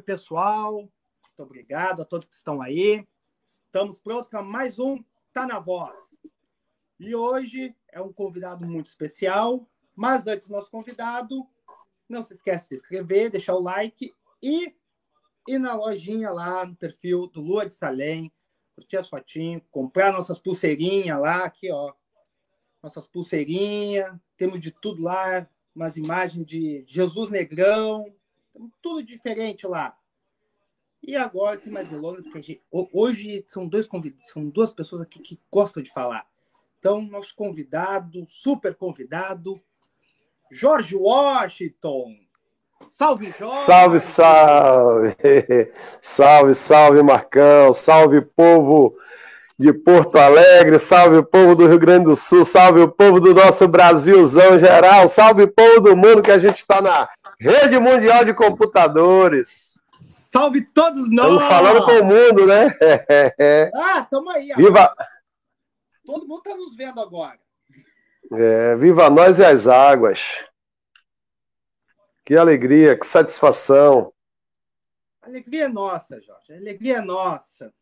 Salve, pessoal. Muito obrigado a todos que estão aí. Estamos prontos para mais um Tá na Voz. E hoje é um convidado muito especial. Mas antes do nosso convidado, não se esqueça de se inscrever, deixar o like e ir na lojinha lá no perfil do Lua de Salém, curtir as fotinhas, comprar nossas pulseirinhas lá, aqui, ó. Nossas pulseirinhas, temos de tudo lá, umas imagens de Jesus Negrão, tudo diferente lá. E agora, sem mais delongas, porque gente, hoje são dois convidados, são duas pessoas aqui que gostam de falar. Então, nosso convidado, super convidado, Jorge Washington. Salve, Jorge! Salve, salve! Salve, salve, Marcão! Salve, povo de Porto Alegre! Salve, povo do Rio Grande do Sul! Salve, o povo do nosso Brasilzão geral! Salve, povo do mundo que a gente está na Rede Mundial de Computadores! Salve todos nós! Estamos falando com o mundo, né? ah, tamo aí. Viva! Todo mundo está nos vendo agora. É, viva nós e as águas. Que alegria, que satisfação. alegria é nossa, Jorge. alegria é nossa.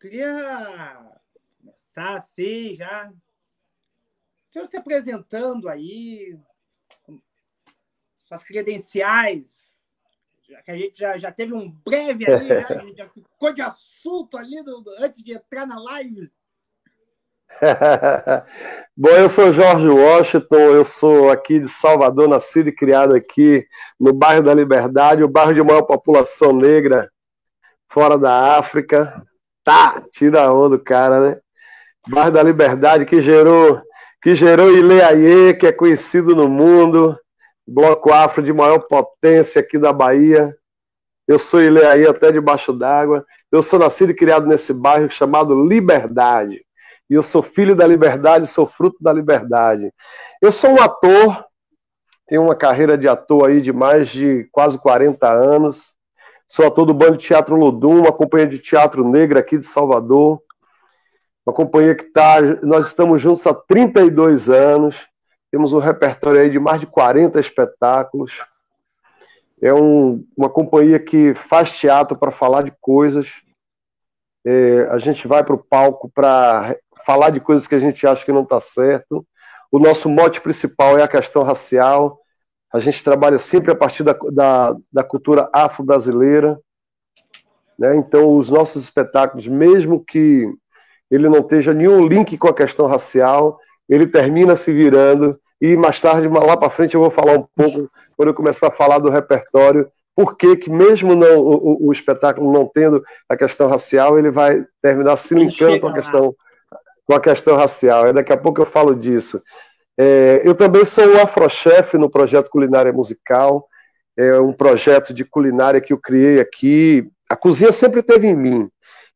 Queria começar assim já. O senhor se apresentando aí, suas credenciais, já que a gente já, já teve um breve ali, já, já ficou de assunto ali antes de entrar na live. Bom, eu sou Jorge Washington, eu sou aqui de Salvador, nascido e criado aqui no bairro da Liberdade, o bairro de maior população negra fora da África. Tá, tira a onda do cara, né? Bairro da Liberdade que gerou que gerou Ileaie, que é conhecido no mundo, bloco afro de maior potência aqui da Bahia. Eu sou Ileaie até debaixo d'água. Eu sou nascido e criado nesse bairro chamado Liberdade e eu sou filho da liberdade, sou fruto da liberdade. Eu sou um ator, tenho uma carreira de ator aí de mais de quase 40 anos. Sou ator do Bando Teatro Ludum, uma companhia de teatro negra aqui de Salvador. Uma companhia que tá, nós estamos juntos há 32 anos. Temos um repertório aí de mais de 40 espetáculos. É um, uma companhia que faz teatro para falar de coisas é, a gente vai para o palco para falar de coisas que a gente acha que não está certo. O nosso mote principal é a questão racial. A gente trabalha sempre a partir da, da, da cultura afro-brasileira. Né? Então, os nossos espetáculos, mesmo que ele não esteja nenhum link com a questão racial, ele termina se virando. E mais tarde, lá para frente, eu vou falar um pouco, quando eu começar a falar do repertório, por que, que mesmo não, o, o, espetáculo não tendo a questão racial, ele vai terminar se linkando com a questão, com a questão racial. Daqui a pouco eu falo disso. É, eu também sou o afrochefe no projeto Culinária Musical, é um projeto de culinária que eu criei aqui. A cozinha sempre teve em mim.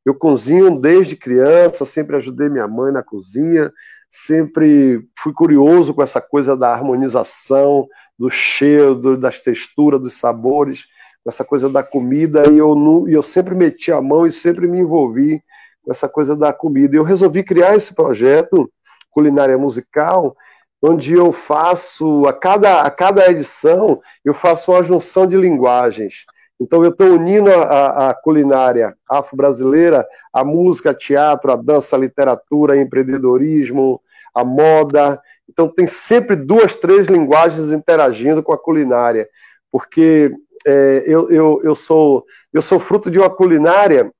Eu cozinho desde criança, sempre ajudei minha mãe na cozinha, sempre fui curioso com essa coisa da harmonização, do cheiro, do, das texturas, dos sabores, essa coisa da comida, e eu, eu sempre meti a mão e sempre me envolvi com essa coisa da comida. E eu resolvi criar esse projeto, Culinária Musical, onde eu faço, a cada, a cada edição, eu faço uma junção de linguagens. Então, eu estou unindo a, a culinária afro-brasileira, a música, teatro, a dança, a literatura, a empreendedorismo, a moda, então tem sempre duas, três linguagens interagindo com a culinária, porque é, eu, eu, eu, sou, eu sou fruto de uma culinária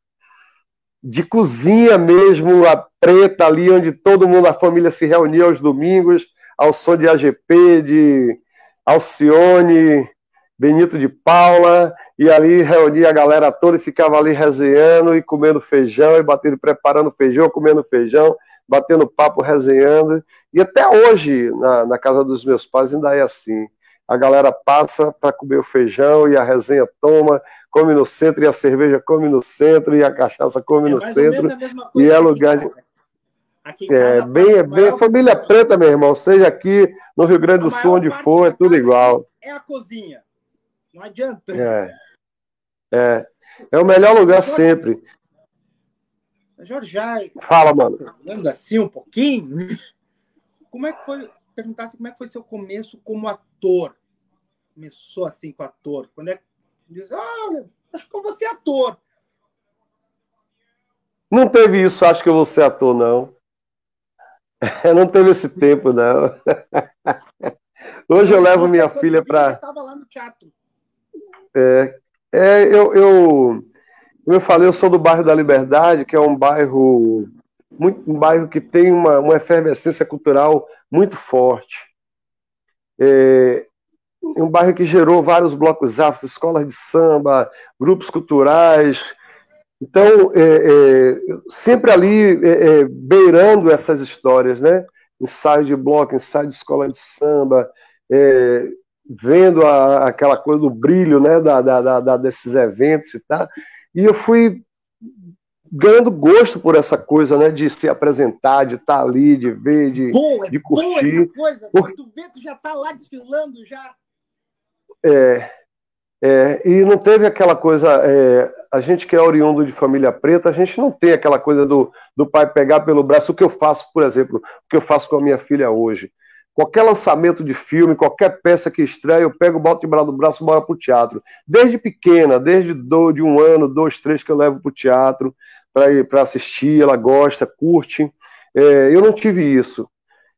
de cozinha mesmo, a preta ali, onde todo mundo, a família se reunia aos domingos, ao som de AGP, de Alcione, Benito de Paula, e ali reunia a galera toda e ficava ali resenhando e comendo feijão, e batendo, preparando feijão, comendo feijão, batendo papo, resenhando. E até hoje, na, na casa dos meus pais, ainda é assim. A galera passa para comer o feijão e a resenha toma, come no centro e a cerveja come no centro e a cachaça come é no centro. E é lugar de... É, bem, é bem família preta, meu irmão. Seja aqui no Rio Grande do Sul, onde for, é tudo igual. É a cozinha. Não adianta. É. É, é o melhor lugar sempre. Jorge, já Fala, mano. Falando assim um pouquinho, como é que foi, perguntasse como é que foi seu começo como ator? Começou assim com ator? Quando é Diz, ah, acho que eu vou ser ator. Não teve isso, acho que eu vou ser ator, não. Não teve esse tempo, não. Hoje eu levo minha filha para. estava lá no teatro. É, é eu, eu, como eu falei, eu sou do bairro da Liberdade, que é um bairro muito, um bairro que tem uma, uma efervescência cultural muito forte. É, um bairro que gerou vários blocos afros, escolas de samba, grupos culturais. Então, é, é, sempre ali é, é, beirando essas histórias, né? Ensaio de bloco, ensaio de escola de samba, é, vendo a, aquela coisa do brilho, né? Da, da, da, desses eventos e tal. E eu fui ganhando gosto por essa coisa, né? De se apresentar, de estar ali, de ver, de, boa, de curtir. Boa coisa. Por... Tu vê, tu já está lá desfilando já. É, é, e não teve aquela coisa. É, a gente que é oriundo de família preta, a gente não tem aquela coisa do, do pai pegar pelo braço. O que eu faço, por exemplo, o que eu faço com a minha filha hoje. Qualquer lançamento de filme, qualquer peça que estreia, eu pego, boto de do braço e bora pro teatro. Desde pequena, desde do, de um ano, dois, três que eu levo pro teatro para assistir, ela gosta, curte. É, eu não tive isso.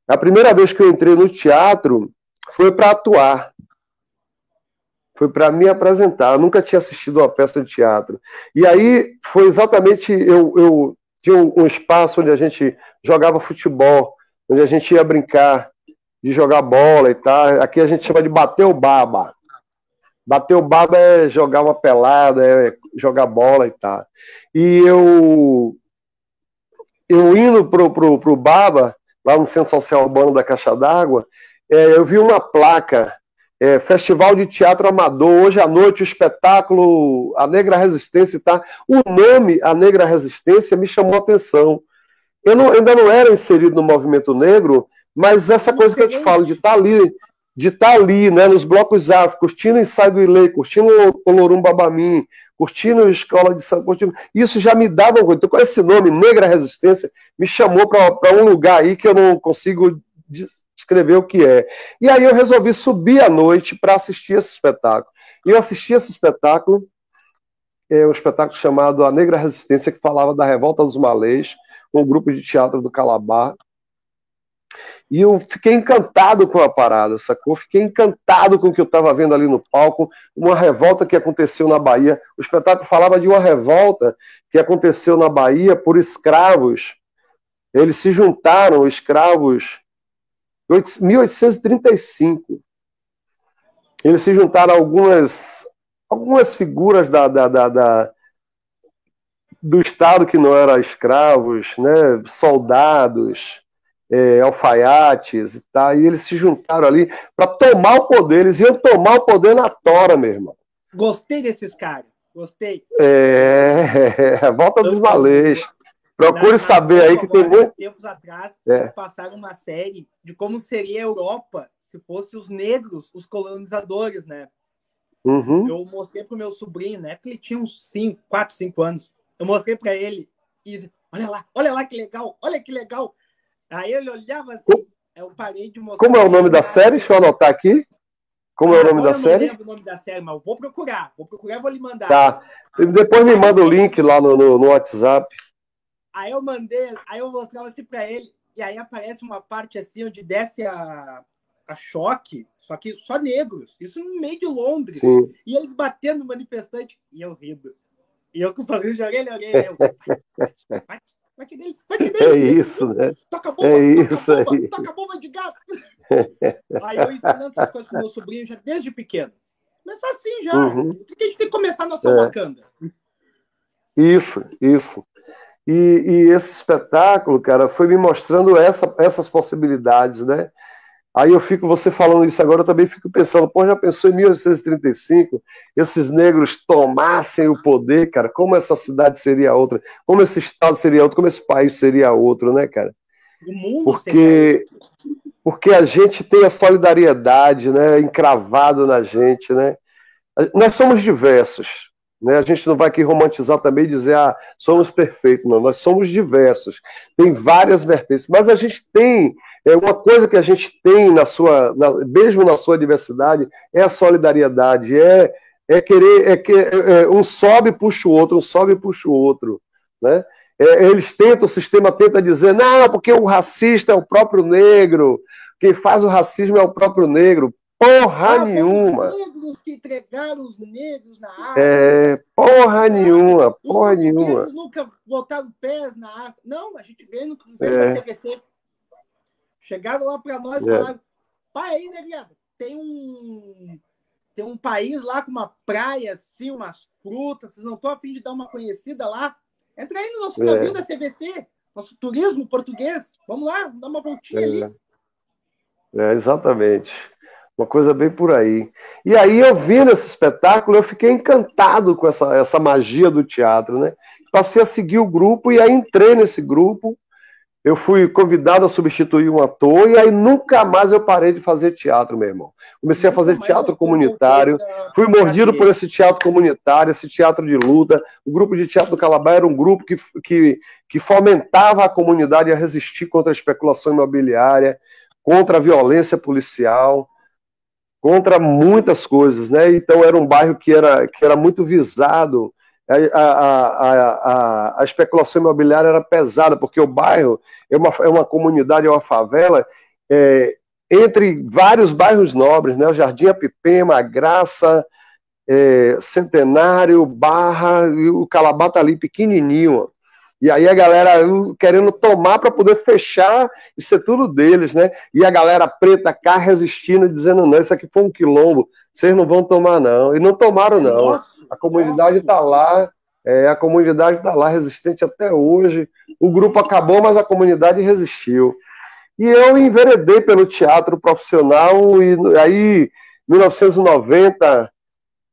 A primeira vez que eu entrei no teatro foi para atuar. Foi para me apresentar. Eu nunca tinha assistido uma peça de teatro. E aí foi exatamente. Eu, eu tinha um, espaço onde a gente jogava futebol, onde a gente ia brincar de jogar bola e tal. Aqui a gente chama de bater o baba. Bater o baba é jogar uma pelada, é jogar bola e tal. E eu, eu indo pro, pro, pro Baba, lá no Centro Social Urbano da Caixa d'Água, é, eu vi uma placa, é, Festival de Teatro Amador, hoje à noite o espetáculo A Negra Resistência, tá? O nome A Negra Resistência me chamou a atenção. Eu não, ainda não era inserido no movimento negro, mas essa coisa que eu te falo, de estar tá ali, de estar tá ali, né, nos blocos afro, curtindo o ensaio do Ilê, curtindo o Olorum Babamim, curtindo a escola de samba, curtindo... isso já me dava um então com esse nome, Negra Resistência, me chamou para um lugar aí que eu não consigo descrever o que é. E aí eu resolvi subir à noite para assistir esse espetáculo. E eu assisti esse espetáculo, é um espetáculo chamado A Negra Resistência, que falava da revolta dos malês, com um grupo de teatro do Calabar, e eu fiquei encantado com a parada, sacou? Fiquei encantado com o que eu estava vendo ali no palco, uma revolta que aconteceu na Bahia. O espetáculo falava de uma revolta que aconteceu na Bahia por escravos. Eles se juntaram, escravos, em 1835. Eles se juntaram algumas, algumas figuras da, da, da, da do Estado que não eram escravos, né? soldados, é, alfaiates e tal, e eles se juntaram ali para tomar o poder, eles iam tomar o poder na tora, meu irmão. Gostei desses caras, gostei. É, volta dos malês. Procure saber aí que agora, tem muito. Tempos atrás, é. eles passaram uma série de como seria a Europa se fossem os negros os colonizadores, né? Uhum. Eu mostrei pro meu sobrinho, né? Porque ele tinha uns 5, 4, 5 anos. Eu mostrei para ele e disse, olha lá, olha lá que legal, olha que legal. Aí ele olhava assim, eu parei de mostrar. Como é o nome da série? Deixa eu anotar aqui. Como ah, é o nome da série? Eu não lembro o nome da série, mas eu vou procurar. Vou procurar e vou lhe mandar. Tá. Depois me manda o link lá no, no, no WhatsApp. Aí eu mandei, aí eu mostrava assim pra ele, e aí aparece uma parte assim onde desce a, a choque, só que só negros, isso no meio de Londres. Sim. E eles batendo no manifestante, e eu rindo. E eu com o sorriso de orelha, orelha. Eu, bate, bate, Vai que deles, vai que deles. É isso, né? Toca bomba, é isso toca aí. toca bomba de gato. aí eu ensinando essas coisas pro meu sobrinho já desde pequeno. Mas assim já. Uhum. que a gente tem que começar a nossa é. Wakanda. Isso, isso. E, e, esse espetáculo, cara, foi me mostrando essa, essas possibilidades, né? Aí eu fico, você falando isso agora, eu também fico pensando, pô, já pensou em 1835, esses negros tomassem o poder, cara, como essa cidade seria outra, como esse estado seria outro, como esse país seria outro, né, cara? O mundo porque, porque a gente tem a solidariedade, né, encravado na gente, né? Nós somos diversos, né? A gente não vai aqui romantizar também e dizer, ah, somos perfeitos, não, nós somos diversos, tem várias vertentes, mas a gente tem é uma coisa que a gente tem na sua, na, mesmo na sua diversidade, é a solidariedade, é, é querer, é que é, é, um sobe puxa o outro, um sobe puxa o outro, né? É, eles tentam, o sistema tenta dizer, não, porque o racista é o próprio negro, quem faz o racismo é o próprio negro. Porra ah, nenhuma. Os negros que entregaram os negros na África. É, porra nenhuma, porra nenhuma. nunca botaram pés na África. Não, a gente veio no Cruzeiro é. da CVC. Chegaram lá para nós e é. falaram: pai, aí, né, Tem um tem um país lá com uma praia, assim, umas frutas. Vocês não estão afim de dar uma conhecida lá? Entra aí no nosso é. da CVC, nosso turismo português. Vamos lá, dar uma voltinha é. ali. É, exatamente. Uma coisa bem por aí. E aí, eu vendo esse espetáculo, eu fiquei encantado com essa, essa magia do teatro, né? Passei a seguir o grupo e aí entrei nesse grupo eu fui convidado a substituir um ator e aí nunca mais eu parei de fazer teatro, meu irmão. Comecei a fazer teatro comunitário, fui mordido por esse teatro comunitário, esse teatro de luta. O grupo de teatro do Calabar era um grupo que, que, que fomentava a comunidade a resistir contra a especulação imobiliária, contra a violência policial, contra muitas coisas, né? Então era um bairro que era, que era muito visado a, a, a, a, especulação imobiliária era pesada, porque o bairro é uma, é uma comunidade, é uma favela, é, entre vários bairros nobres, né? O Jardim Apipema, Graça, é, Centenário, Barra, e o Calabá ali pequenininho. E aí a galera querendo tomar para poder fechar e ser tudo deles, né? E a galera preta cá resistindo, dizendo: não, isso aqui foi um quilombo, vocês não vão tomar, não. E não tomaram, não. Nossa, a comunidade está lá, é, a comunidade está lá resistente até hoje. O grupo acabou, mas a comunidade resistiu. E eu enveredei pelo teatro profissional, e aí, em 1990,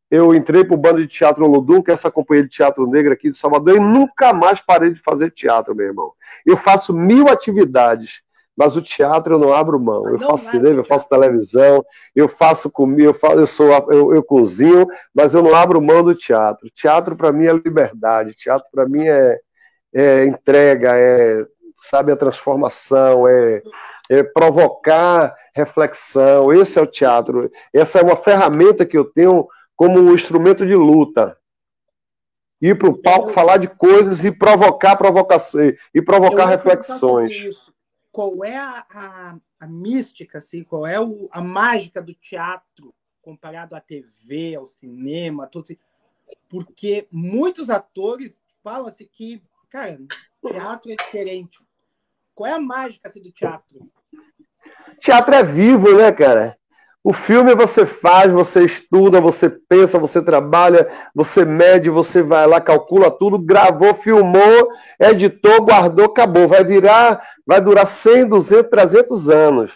eu entrei para o bando de teatro Ludum, que é essa companhia de teatro negro aqui de Salvador, e nunca mais parei de fazer teatro, meu irmão. Eu faço mil atividades, mas o teatro eu não abro mão. Eu faço cinema, eu faço televisão, eu faço comida, eu, faço, eu, sou, eu, eu cozinho, mas eu não abro mão do teatro. Teatro para mim é liberdade, teatro para mim é, é entrega, é sabe a transformação, é, é provocar reflexão. Esse é o teatro. Essa é uma ferramenta que eu tenho como um instrumento de luta. Ir para o palco, falar de coisas e provocar provocação e provocar reflexões. Qual é a, a, a, mística, assim, qual é o, a mágica do teatro comparado à TV, ao cinema, tudo assim? Porque muitos atores falam assim que, cara, teatro é diferente. Qual é a mágica assim, do teatro? Teatro é vivo, né, cara? O filme você faz, você estuda, você pensa, você trabalha, você mede, você vai lá, calcula tudo, gravou, filmou, editou, guardou, acabou. Vai virar, vai durar 100, 200, 300 anos.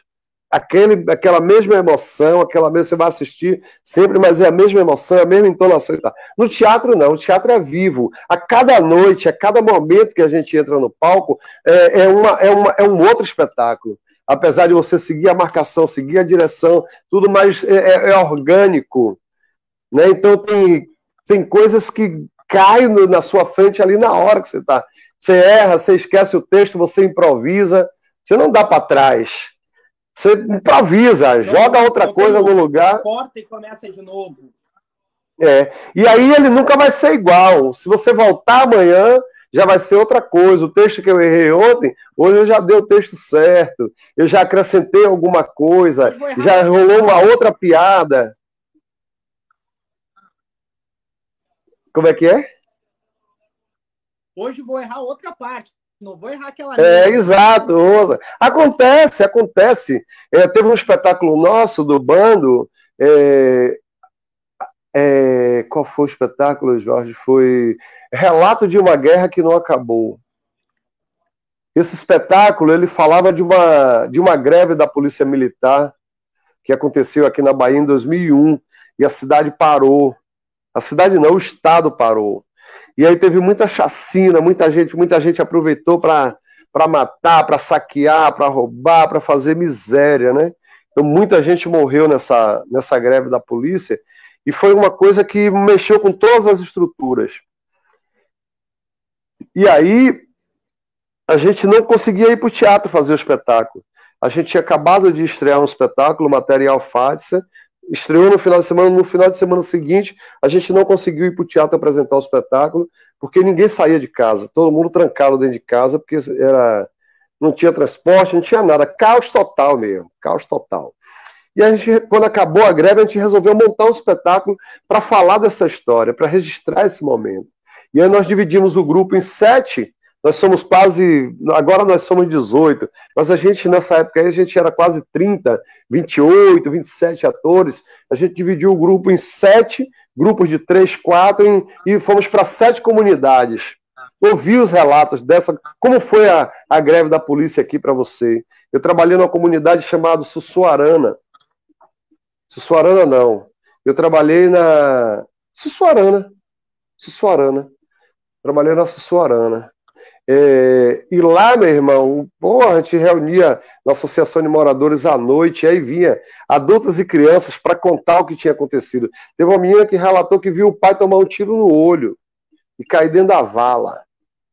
Aquele, aquela mesma emoção, aquela mesma, você vai assistir sempre, mas é a mesma emoção, é a mesma entonação. No teatro, não, o teatro é vivo. A cada noite, a cada momento que a gente entra no palco, é, é, uma, é, uma, é um outro espetáculo apesar de você seguir a marcação, seguir a direção, tudo mais é, é, é orgânico. Né? Então tem, tem coisas que caem no, na sua frente ali na hora que você está. Você erra, você esquece o texto, você improvisa, você não dá para trás. Você improvisa, não, joga outra coisa no lugar. Corta e começa de novo. É. E aí ele nunca vai ser igual. Se você voltar amanhã, já vai ser outra coisa. O texto que eu errei ontem, hoje eu já dei o texto certo, eu já acrescentei alguma coisa, já rolou uma outra piada. Como é que é? Hoje vou errar outra parte. Não vou errar aquela. É, exato. Acontece, acontece. É, teve um espetáculo nosso do bando. É, é, qual foi o espetáculo, Jorge? Foi Relato de uma Guerra que Não Acabou. Esse espetáculo ele falava de uma, de uma greve da Polícia Militar que aconteceu aqui na Bahia em 2001 e a cidade parou. A cidade não, o Estado parou. E aí teve muita chacina, muita gente, muita gente aproveitou para matar, para saquear, para roubar, para fazer miséria, né? Então muita gente morreu nessa, nessa greve da polícia e foi uma coisa que mexeu com todas as estruturas. E aí a gente não conseguia ir para o teatro fazer o espetáculo. A gente tinha acabado de estrear um espetáculo, Material Fática, estreou no final de semana, no final de semana seguinte, a gente não conseguiu ir para o teatro apresentar o espetáculo, porque ninguém saía de casa, todo mundo trancado dentro de casa, porque era, não tinha transporte, não tinha nada, caos total mesmo, caos total. E a gente, quando acabou a greve, a gente resolveu montar um espetáculo para falar dessa história, para registrar esse momento. E aí nós dividimos o grupo em sete nós somos quase, agora nós somos 18, mas a gente nessa época aí, a gente era quase 30, 28, 27 atores. A gente dividiu o grupo em sete grupos de três, quatro em, e fomos para sete comunidades. Ouvi os relatos dessa, como foi a, a greve da polícia aqui para você. Eu trabalhei numa comunidade chamada Sussuarana. Sussuarana não. Eu trabalhei na Sussuarana. Sussuarana. Trabalhei na Sussuarana. É, e lá, meu irmão, porra, a gente reunia na Associação de Moradores à noite, e aí vinha adultos e crianças para contar o que tinha acontecido. Teve uma menina que relatou que viu o pai tomar um tiro no olho e cair dentro da vala.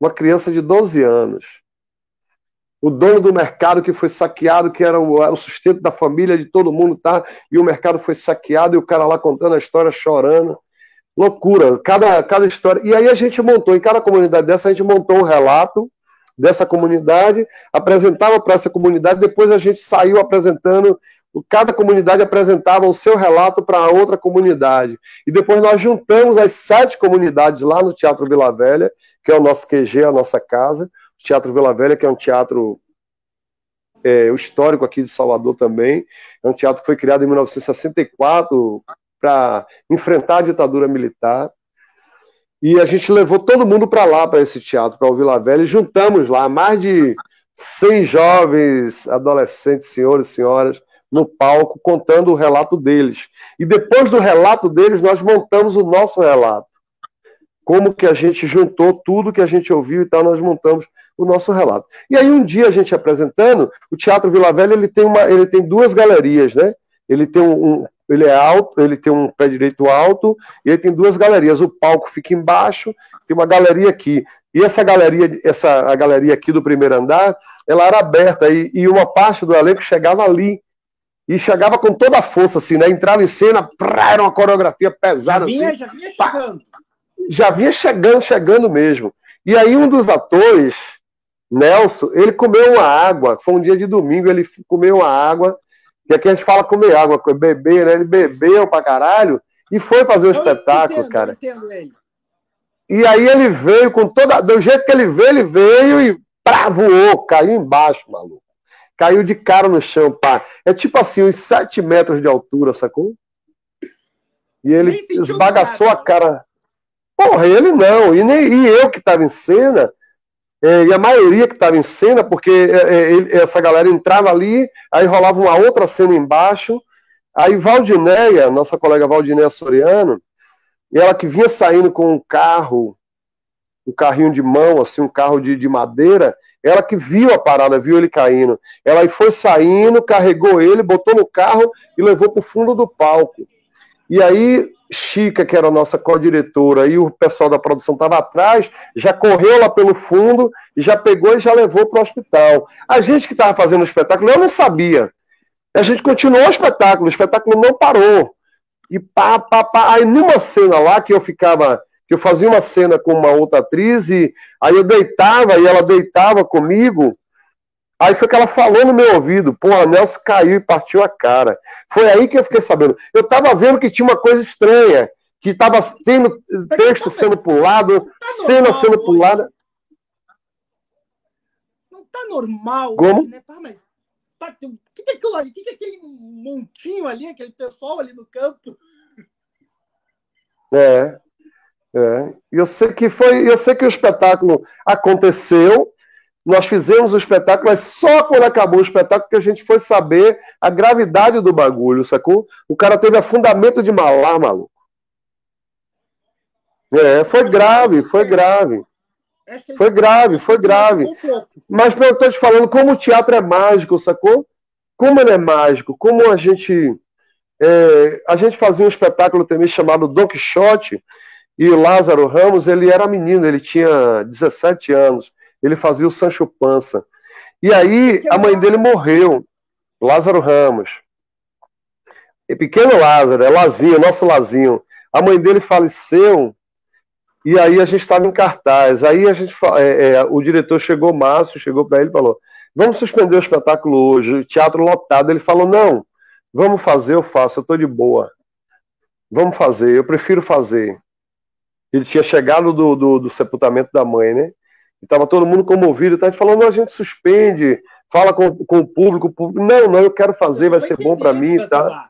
Uma criança de 12 anos. O dono do mercado que foi saqueado, que era o, era o sustento da família de todo mundo, tá? E o mercado foi saqueado e o cara lá contando a história chorando loucura, cada, cada história. E aí a gente montou, em cada comunidade dessa, a gente montou um relato dessa comunidade, apresentava para essa comunidade, depois a gente saiu apresentando, cada comunidade apresentava o seu relato para outra comunidade. E depois nós juntamos as sete comunidades lá no Teatro Vila Velha, que é o nosso QG, a nossa casa, Teatro Vila Velha, que é um teatro é, histórico aqui de Salvador também, é um teatro que foi criado em 1964 para enfrentar a ditadura militar. E a gente levou todo mundo para lá, para esse teatro, para o Vila Velha, e juntamos lá mais de 100 jovens, adolescentes, senhores e senhoras, no palco, contando o relato deles. E depois do relato deles, nós montamos o nosso relato. Como que a gente juntou tudo que a gente ouviu e tal, nós montamos o nosso relato. E aí um dia a gente apresentando, o Teatro Vila Velha ele tem, uma, ele tem duas galerias, né? Ele tem um, um ele é alto, ele tem um pé direito alto e ele tem duas galerias. O palco fica embaixo, tem uma galeria aqui. E essa galeria, essa a galeria aqui do primeiro andar, ela era aberta e, e uma parte do elenco chegava ali. E chegava com toda a força, assim, né? Entrava em cena, prá, era uma coreografia pesada. Já vinha, assim, já vinha chegando. Pá, já vinha chegando, chegando mesmo. E aí um dos atores, Nelson, ele comeu uma água, foi um dia de domingo, ele comeu uma água que aqui a gente fala comer água, beber, né? Ele bebeu pra caralho e foi fazer o eu espetáculo, entendo, cara. E aí ele veio com toda. Do jeito que ele veio, ele veio e pá, voou, caiu embaixo, maluco. Caiu de cara no chão, pá. É tipo assim, uns 7 metros de altura, sacou? E ele esbagaçou nada. a cara. Porra, ele não. E, nem, e eu que tava em cena, é, e a maioria que estava em cena, porque é, é essa galera entrava ali, aí rolava uma outra cena embaixo, aí Valdineia, nossa colega Valdineia Soriano, ela que vinha saindo com um carro, um carrinho de mão, assim, um carro de, de madeira, ela que viu a parada, viu ele caindo. Ela aí foi saindo, carregou ele, botou no carro e levou para o fundo do palco. E aí Chica, que era a nossa co-diretora, e o pessoal da produção estava atrás, já correu lá pelo fundo já pegou e já levou para o hospital. A gente que estava fazendo o espetáculo, eu não sabia. A gente continuou o espetáculo, o espetáculo não parou. E pá, pá, pá. Aí numa cena lá que eu ficava, que eu fazia uma cena com uma outra atriz, e aí eu deitava e ela deitava comigo, Aí foi que ela falou no meu ouvido, porra, Nelson caiu e partiu a cara. Foi aí que eu fiquei sabendo. Eu tava vendo que tinha uma coisa estranha, que tava tendo texto sendo pulado, tá cena sendo pulada. Não tá normal, Como? né? mas o que, que é aquilo ali? O que, que é aquele montinho ali, aquele pessoal ali no canto? É. É. Eu sei que foi, eu sei que o espetáculo aconteceu, nós fizemos o espetáculo, mas só quando acabou o espetáculo que a gente foi saber a gravidade do bagulho, sacou? O cara teve afundamento de malar, maluco. É, foi grave, foi grave. Foi grave, foi grave. Mas eu estou te falando como o teatro é mágico, sacou? Como ele é mágico, como a gente. É, a gente fazia um espetáculo também chamado Don Quixote, e o Lázaro Ramos, ele era menino, ele tinha 17 anos ele fazia o Sancho Pança. E aí a mãe dele morreu, Lázaro Ramos. é pequeno Lázaro, é Lazinho, nosso Lazinho. A mãe dele faleceu e aí a gente estava em cartaz. Aí a gente, é, é, o diretor chegou, Márcio, chegou para ele e falou: Vamos suspender o espetáculo hoje, o teatro lotado. Ele falou: Não, vamos fazer, eu faço, eu estou de boa. Vamos fazer, eu prefiro fazer. Ele tinha chegado do, do, do sepultamento da mãe, né? E estava todo mundo comovido. Falou: Não, a gente suspende, fala com, com o público, o público. Não, não, eu quero fazer, vai ser bom para mim, tá?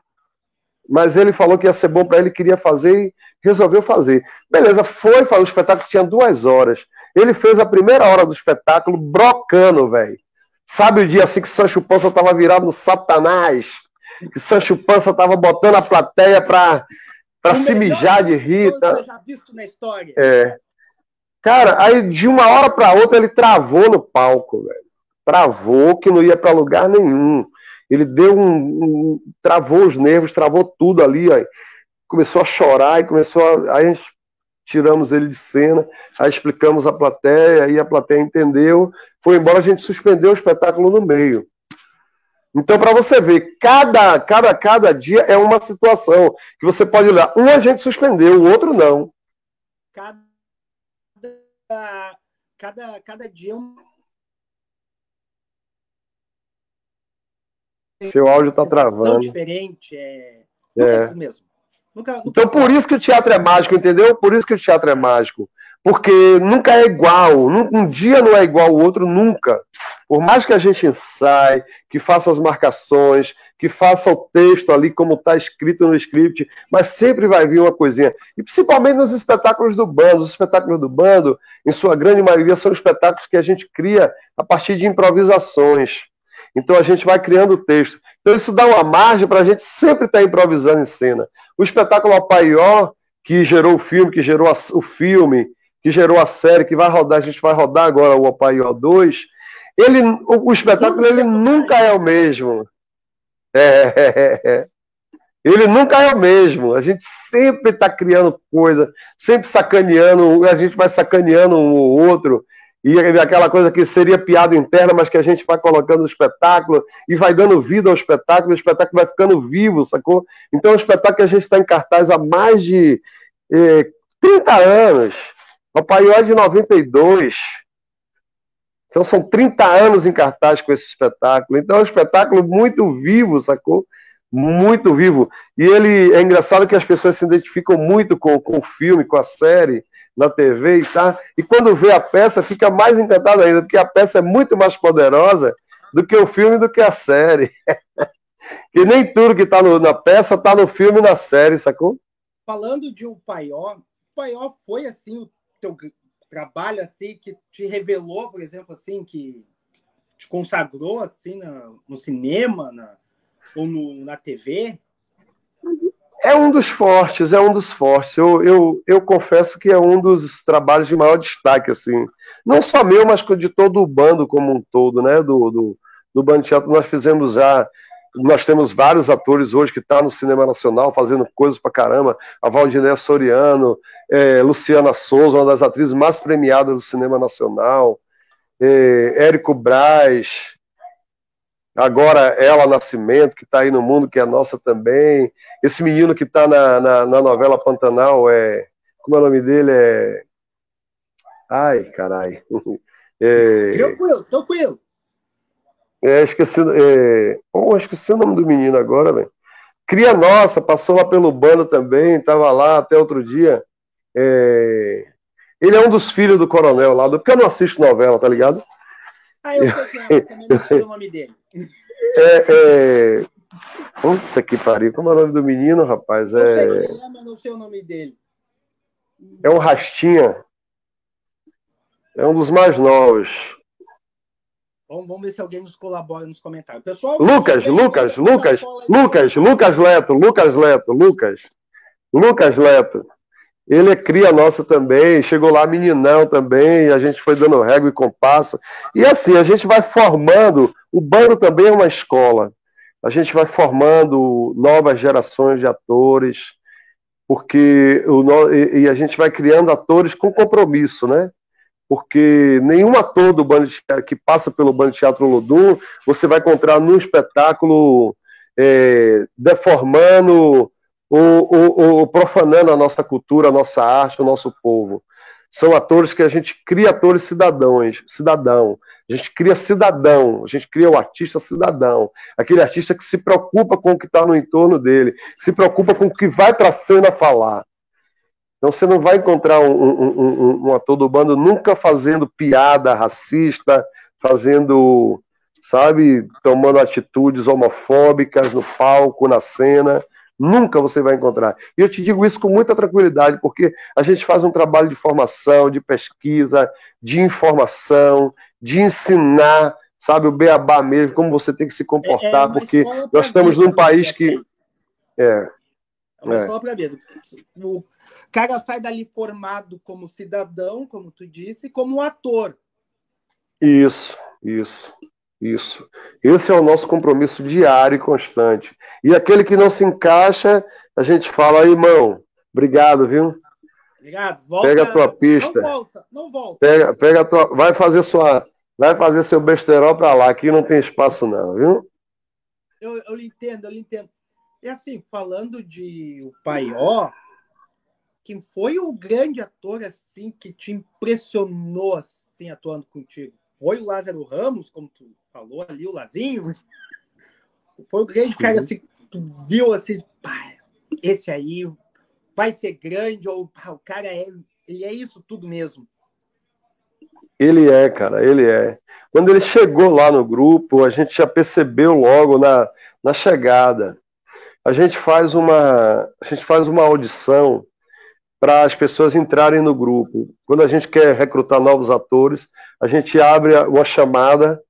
Mas ele falou que ia ser bom para ele, queria fazer e resolveu fazer. Beleza, foi, o espetáculo tinha duas horas. Ele fez a primeira hora do espetáculo brocando, velho. Sabe o dia assim que Sancho Pança tava virado no satanás? Que Sancho Pança tava botando a plateia pra, pra se mijar de rir. Tá? já visto na história. É. Cara, aí de uma hora para outra ele travou no palco, velho. Travou que não ia para lugar nenhum. Ele deu um, um, travou os nervos, travou tudo ali, ó. Começou a chorar e começou a, aí a gente tiramos ele de cena, aí explicamos a plateia, aí a plateia entendeu, foi embora, a gente suspendeu o espetáculo no meio. Então, para você ver, cada, cada, cada dia é uma situação que você pode olhar. Um a gente suspendeu, o outro não. Cada, cada, cada dia é um. Seu áudio está travando. diferente, é, é. é mesmo. Nunca, nunca... Então, por isso que o teatro é mágico, entendeu? Por isso que o teatro é mágico. Porque nunca é igual. Um dia não é igual ao outro, nunca. Por mais que a gente ensaie, que faça as marcações, que faça o texto ali como está escrito no script, mas sempre vai vir uma coisinha. E principalmente nos espetáculos do bando. Os espetáculos do bando, em sua grande maioria, são espetáculos que a gente cria a partir de improvisações. Então a gente vai criando o texto. Então isso dá uma margem para a gente sempre estar tá improvisando em cena. O espetáculo Apaió, que gerou o filme, que gerou a, o filme, que gerou a série, que vai rodar, a gente vai rodar agora o Apaió 2, ele, o, o espetáculo ele nunca é o mesmo. É, é, é, ele nunca é o mesmo. A gente sempre está criando coisa, sempre sacaneando, a gente vai sacaneando um ou outro. E aquela coisa que seria piada interna, mas que a gente vai colocando no espetáculo e vai dando vida ao espetáculo, o espetáculo vai ficando vivo, sacou? Então é um espetáculo que a gente está em cartaz há mais de eh, 30 anos. O Paió é de 92. Então são 30 anos em cartaz com esse espetáculo. Então é um espetáculo muito vivo, sacou? Muito vivo. E ele é engraçado que as pessoas se identificam muito com, com o filme, com a série na TV e tá. E quando vê a peça, fica mais encantado ainda, porque a peça é muito mais poderosa do que o filme, do que a série. que nem tudo que está na peça está no filme e na série, sacou? Falando de o Paió, o Paió foi assim o teu trabalho assim que te revelou, por exemplo, assim que te consagrou assim no, no cinema, na, ou no, na TV? É um dos fortes, é um dos fortes. Eu, eu, eu confesso que é um dos trabalhos de maior destaque, assim. Não só meu, mas de todo o bando como um todo, né? Do, do, do Bando Teatro. Nós fizemos já. Nós temos vários atores hoje que estão tá no cinema nacional fazendo coisas pra caramba. A Valdiné Soriano, é, Luciana Souza, uma das atrizes mais premiadas do cinema nacional. É, Érico Braz, agora ela Nascimento, que está aí no mundo, que é nossa também. Esse menino que está na, na, na, novela Pantanal é. Como é o nome dele? É. Ai, carai. É... Tranquilo, tranquilo. É, esqueci, é... Oh, esqueci o nome do menino agora, velho. Cria Nossa, passou lá pelo bando também, estava lá até outro dia. É... Ele é um dos filhos do coronel lá, porque eu não assisto novela, tá ligado? Ah, eu sei que é, também não sei o nome dele. É, é... Puta que pariu. Como é o nome do menino, rapaz? É... Eu sei que é, mas não sei o nome dele. É um Rastinha. É um dos mais novos. Vamos, vamos ver se alguém nos colabora nos comentários. Pessoal, Lucas, Lucas, Lucas, Lucas, Lucas Leto, Lucas Leto, Lucas. Lucas Leto. Ele é cria nossa também, chegou lá meninão também, a gente foi dando régua e compasso. E assim, a gente vai formando, o bando também é uma escola. A gente vai formando novas gerações de atores, porque o, e a gente vai criando atores com compromisso, né? Porque nenhum ator do bando que passa pelo Bando Teatro Lodum, você vai encontrar num espetáculo é, deformando ou, ou, ou, profanando a nossa cultura, a nossa arte, o nosso povo. São atores que a gente cria atores cidadãos, cidadão. A gente cria cidadão, a gente cria o artista cidadão, aquele artista que se preocupa com o que está no entorno dele, se preocupa com o que vai para a cena falar. Então você não vai encontrar um, um, um, um, ator do bando nunca fazendo piada racista, fazendo, sabe, tomando atitudes homofóbicas no palco, na cena. Nunca você vai encontrar. E eu te digo isso com muita tranquilidade, porque a gente faz um trabalho de formação, de pesquisa, de informação, de ensinar, sabe, o beabá mesmo, como você tem que se comportar, é, é porque nós estamos num país que. É. É uma é. para vida. O cara sai dali formado como cidadão, como tu disse, como ator. Isso, isso. Isso. Esse é o nosso compromisso diário e constante. E aquele que não se encaixa, a gente fala, irmão, obrigado, viu? Obrigado. Volta, pega a tua pista. Não volta, não volta. Pega, pega a tua, vai fazer sua, vai fazer seu besterol para lá, aqui não tem espaço não, viu? Eu, eu entendo, eu entendo. E assim, falando de o Paió, quem foi o grande ator assim que te impressionou assim atuando contigo? Foi o Lázaro Ramos, como tu falou ali, o Lazinho. Foi o grande cara uhum. assim, tu viu assim, pá, esse aí vai ser grande, ou pá, o cara é, ele é isso tudo mesmo. Ele é, cara, ele é. Quando ele chegou lá no grupo, a gente já percebeu logo na, na chegada. A gente faz uma, a gente faz uma audição para as pessoas entrarem no grupo. Quando a gente quer recrutar novos atores, a gente abre uma chamada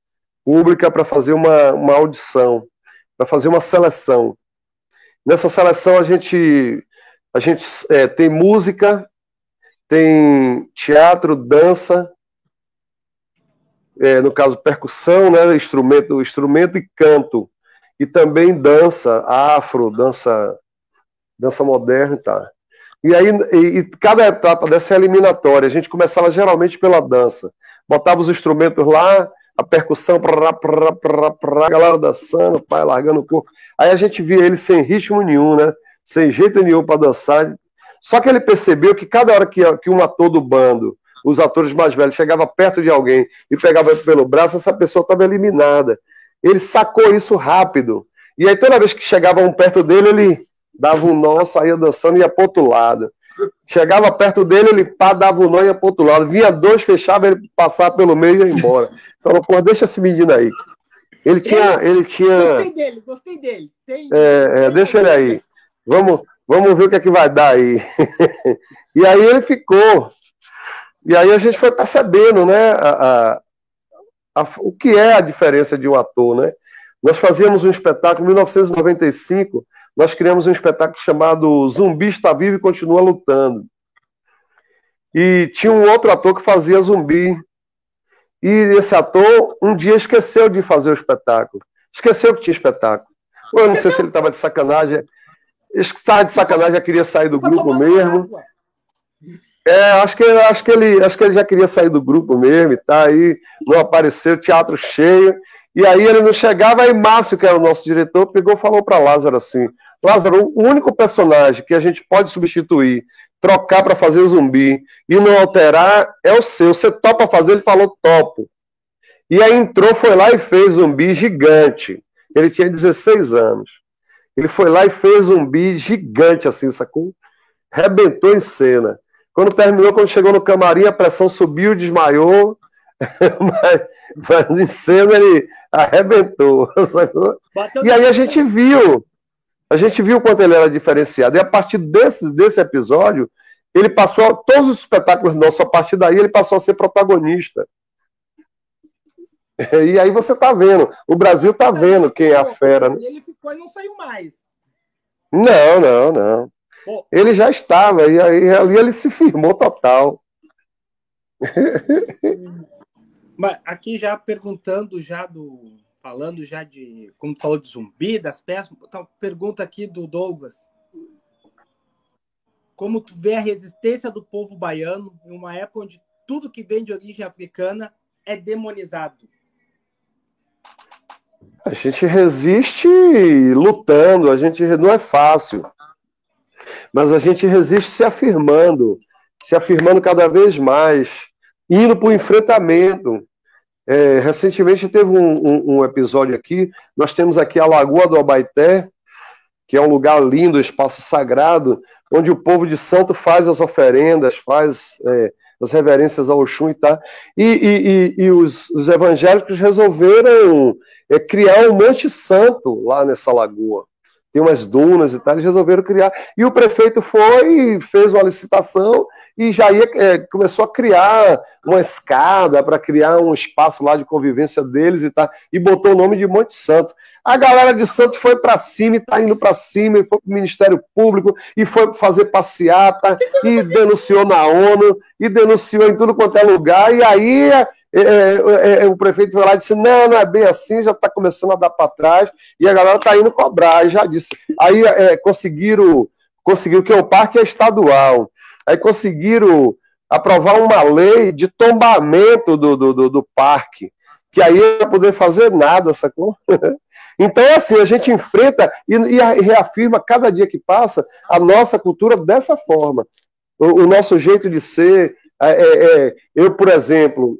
pública para fazer uma, uma audição, para fazer uma seleção. Nessa seleção a gente, a gente é, tem música, tem teatro, dança, é, no caso percussão, né, instrumento, instrumento e canto, e também dança afro, dança, dança moderna e tal. E aí, e, e cada etapa dessa eliminatória, a gente começava geralmente pela dança. Botava os instrumentos lá, a percussão, prá, prá, prá, prá, a galera dançando, pai largando o corpo. Aí a gente via ele sem ritmo nenhum, né? Sem jeito nenhum para dançar. Só que ele percebeu que cada hora que, que um ator do bando, os atores mais velhos, chegava perto de alguém e pegava pelo braço, essa pessoa estava eliminada. Ele sacou isso rápido. E aí toda vez que chegava um perto dele, ele dava um nó, saía dançando e ia para outro lado. Chegava perto dele, ele pá, dava um nó e ia para outro lado. Vinha dois, fechava, ele passava pelo meio e ia embora. Falou, pô, deixa esse menino aí. Ele tinha. Ele tinha... Gostei dele, gostei dele. Tem... É, é, deixa ele aí. Vamos, vamos ver o que é que vai dar aí. e aí ele ficou. E aí a gente foi percebendo, né, a, a, o que é a diferença de um ator, né? Nós fazíamos um espetáculo em 1995, nós criamos um espetáculo chamado Zumbi está vivo e continua lutando. E tinha um outro ator que fazia zumbi. E esse ator um dia esqueceu de fazer o espetáculo. Esqueceu que tinha espetáculo. Eu não sei se ele estava de sacanagem. Estava de sacanagem, já queria sair do grupo mesmo. É, acho que, acho, que ele, acho que ele já queria sair do grupo mesmo e tá aí, não apareceu, teatro cheio. E aí ele não chegava, aí Márcio, que era o nosso diretor, pegou e falou para Lázaro assim: Lázaro, o único personagem que a gente pode substituir, trocar para fazer zumbi e não alterar é o seu. Você topa fazer? Ele falou topo. E aí entrou, foi lá e fez zumbi gigante. Ele tinha 16 anos. Ele foi lá e fez zumbi gigante, assim, sacou? Rebentou em cena. Quando terminou, quando chegou no camarim, a pressão subiu, desmaiou. mas, mas em cena ele arrebentou. E aí a gente viu a gente viu quanto ele era diferenciado. E a partir desse, desse episódio, ele passou, todos os espetáculos nossos, a partir daí, ele passou a ser protagonista. E aí você está vendo, o Brasil está vendo quem é a fera. Né? Ele ficou e não saiu mais. Não, não, não. Ele já estava, e aí ali ele se firmou total. Mas aqui já perguntando já do falando já de, como tu falou de zumbi, das peças, então, pergunta aqui do Douglas. Como tu vê a resistência do povo baiano em uma época onde tudo que vem de origem africana é demonizado? A gente resiste lutando, a gente não é fácil. Mas a gente resiste se afirmando, se afirmando cada vez mais, indo para o enfrentamento. É, recentemente teve um, um, um, episódio aqui, nós temos aqui a Lagoa do Abaité, que é um lugar lindo, espaço sagrado, onde o povo de santo faz as oferendas, faz é, as reverências ao Oxum e tal. E, e, e, e os, os, evangélicos resolveram é, criar um monte santo lá nessa lagoa. Tem umas dunas e tal, eles resolveram criar. E o prefeito foi, fez uma licitação e já ia, é, começou a criar uma escada para criar um espaço lá de convivência deles e tal, e botou o nome de Monte Santo. A galera de Santos foi para cima e está indo para cima, e foi para o Ministério Público, e foi fazer passeata, e denunciou na ONU, e denunciou em tudo quanto é lugar, e aí é, é, é, o prefeito foi lá e disse: não, não é bem assim, já está começando a dar para trás, e a galera está indo cobrar, já disse. Aí é, conseguiram, conseguiram que o parque é estadual, aí conseguiram aprovar uma lei de tombamento do, do, do, do parque, que aí ia poder fazer nada, sacou? Então, é assim, a gente enfrenta e, e reafirma cada dia que passa a nossa cultura dessa forma. O, o nosso jeito de ser. É, é, é, eu, por exemplo,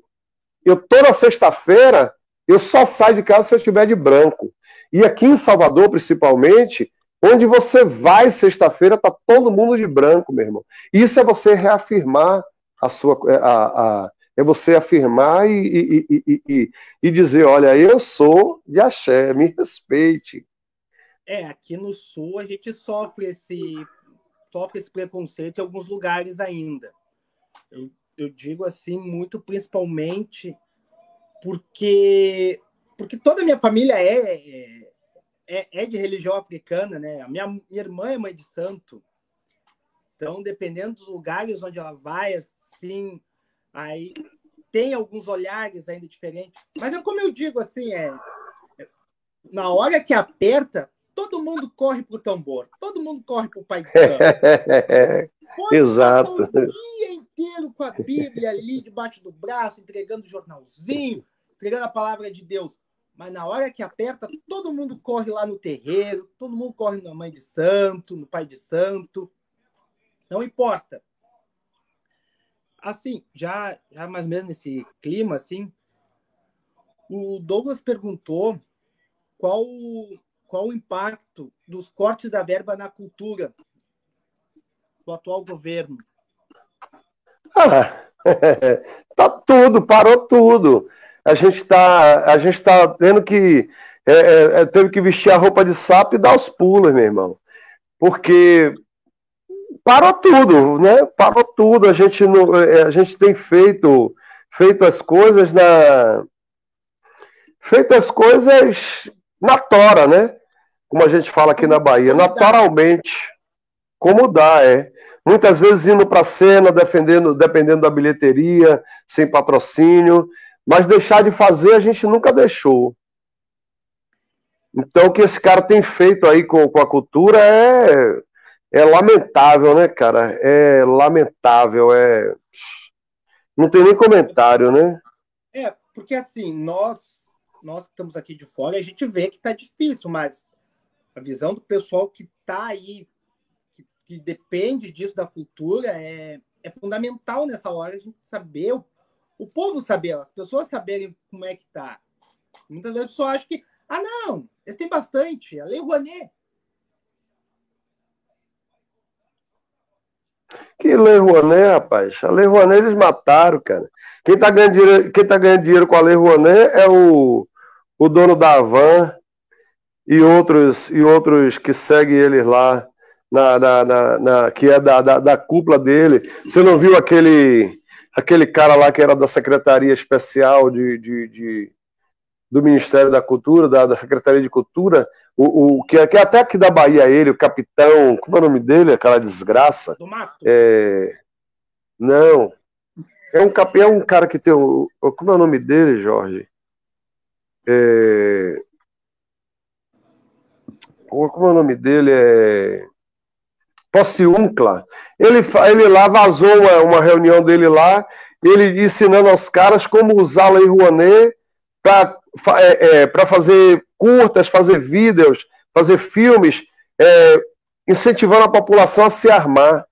eu toda sexta-feira eu só saio de casa se eu estiver de branco. E aqui em Salvador, principalmente, onde você vai sexta-feira, tá todo mundo de branco, meu irmão. Isso é você reafirmar a sua, a, a, é você afirmar e, e, e, e, e dizer: olha, eu sou de axé, me respeite. É, aqui no Sul a gente sofre esse, sofre esse preconceito em alguns lugares ainda. Eu, eu digo assim, muito principalmente porque, porque toda a minha família é, é, é de religião africana, né? A minha, minha irmã é mãe de santo. Então, dependendo dos lugares onde ela vai, assim, Aí tem alguns olhares ainda diferentes. Mas é como eu digo, assim, é, é na hora que aperta, todo mundo corre pro tambor, todo mundo corre pro pai de santo. Exato. O dia inteiro com a Bíblia ali debaixo do braço, entregando jornalzinho, entregando a palavra de Deus. Mas na hora que aperta, todo mundo corre lá no terreiro, todo mundo corre na mãe de santo, no pai de santo. Não importa assim, já, já mais ou menos nesse clima, assim, o Douglas perguntou qual, qual o impacto dos cortes da verba na cultura do atual governo. Ah, tá tudo, parou tudo. A gente está a gente tá tendo que é, é, é, teve que vestir a roupa de sapo e dar os pulos, meu irmão. Porque parou tudo, né? Parou tudo. A gente, não, é, a gente tem feito, feito as coisas na. Feito as coisas na tora, né? Como a gente fala aqui na Bahia, naturalmente. Como dá, é. Muitas vezes indo para a cena, defendendo, dependendo da bilheteria, sem patrocínio, mas deixar de fazer a gente nunca deixou. Então, o que esse cara tem feito aí com, com a cultura é é lamentável, né, cara? É lamentável, é. Não tem nem comentário, né? É, porque assim, nós, nós que estamos aqui de fora, a gente vê que está difícil, mas a visão do pessoal que está aí, que, depende disso da cultura, é, é fundamental nessa hora a gente saber, o, o povo saber, as pessoas saberem como é que tá. Muitas vezes acha que, ah, não, eles têm bastante, a Lei Rouanet. Que Lei Rouanet, rapaz? A Lei Rouanet eles mataram, cara. Quem tá ganhando dinheiro, quem tá ganhando dinheiro com a Lei Rouanet é o, o dono da Avan e outros, e outros que seguem eles lá, na, na, na, na que é da, da, da, cúpula dele. Você não viu aquele, aquele cara lá que era da Secretaria Especial de, de, de do Ministério da Cultura, da, da Secretaria de Cultura, o, o que, que até aqui da Bahia ele, o capitão, como é o nome dele, aquela desgraça? Do mato. É, não. É um, cap, é um cara que tem o. Como é o nome dele, Jorge? É, como é o nome dele? É. Possiuncla. Ele, ele lá vazou uma, uma reunião dele lá, ele ensinando aos caras como usar a Lei Rouanet para é, é, fazer curtas, fazer vídeos, fazer filmes, é, incentivando a população a se armar.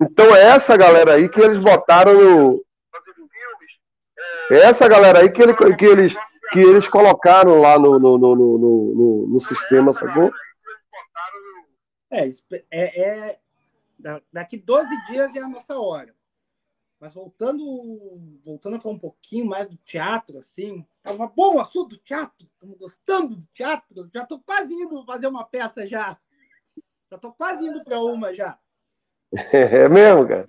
Então é essa galera aí que eles botaram no. É essa galera aí que, ele, que, eles, que eles colocaram lá no, no, no, no, no, no sistema, sacou? É, é, é, daqui 12 dias é a nossa hora. Mas voltando, voltando a falar um pouquinho mais do teatro, assim, tava bom o assunto do teatro, estamos gostando do teatro, já estou quase indo fazer uma peça já. Já estou quase indo para uma já. É mesmo, cara?